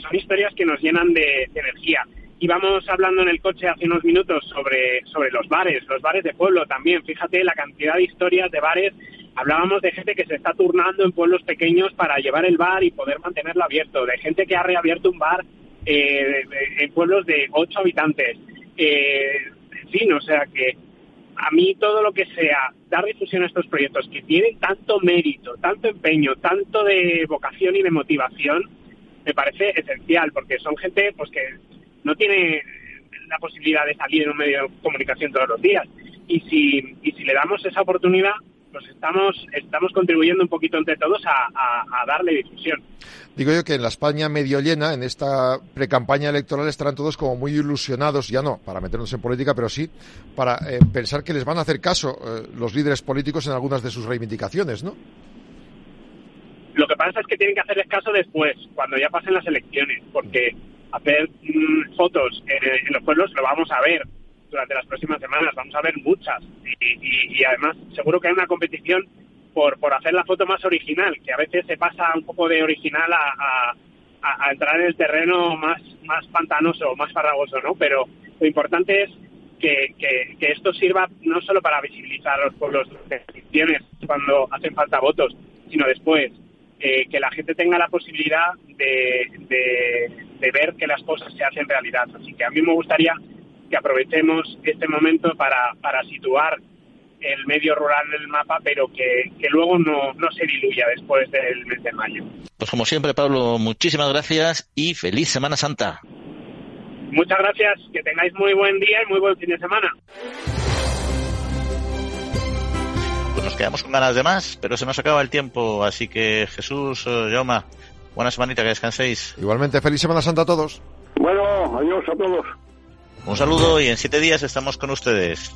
son historias que nos llenan de energía íbamos hablando en el coche hace unos minutos sobre, sobre los bares, los bares de pueblo también. Fíjate la cantidad de historias de bares Hablábamos de gente que se está turnando en pueblos pequeños para llevar el bar y poder mantenerlo abierto, de gente que ha reabierto un bar eh, en pueblos de ocho habitantes. Eh, en fin, o sea que a mí todo lo que sea dar difusión a estos proyectos que tienen tanto mérito, tanto empeño, tanto de vocación y de motivación, me parece esencial, porque son gente pues que no tiene la posibilidad de salir en un medio de comunicación todos los días. Y si, y si le damos esa oportunidad, pues estamos, estamos contribuyendo un poquito entre todos a, darle difusión. Digo yo que en la España medio llena, en esta pre-campaña electoral, estarán todos como muy ilusionados, ya no para meternos en política, pero sí para eh, pensar que les van a hacer caso eh, los líderes políticos en algunas de sus reivindicaciones, ¿no? Lo que pasa es que tienen que hacerles caso después, cuando ya pasen las elecciones, porque hacer mm, fotos en los pueblos lo vamos a ver, durante las próximas semanas. Vamos a ver muchas. Y, además, seguro que hay una competición por, por hacer la foto más original, que a veces se pasa un poco de original a, a, entrar en el terreno más, más pantanoso, más farragoso, ¿no? Pero lo importante es que, que, esto sirva no solo para visibilizar a los pueblos de elecciones cuando hacen falta votos, sino después, eh, que la gente tenga la posibilidad de, ver que las cosas se hacen realidad. Así que a mí me gustaría que aprovechemos este momento para, para situar el medio rural en el mapa, pero que, que luego no, no se diluya después del mes de mayo. Pues como siempre, Pablo, muchísimas gracias y feliz Semana Santa. Muchas gracias, que tengáis muy buen día y muy buen fin de semana. Pues nos quedamos con ganas de más, pero se nos acaba el tiempo, así que Jesús, eh, Yoma, buena semanita, que descanséis. Igualmente, feliz Semana Santa a todos. Bueno, adiós a todos. Un saludo y en siete días estamos con ustedes.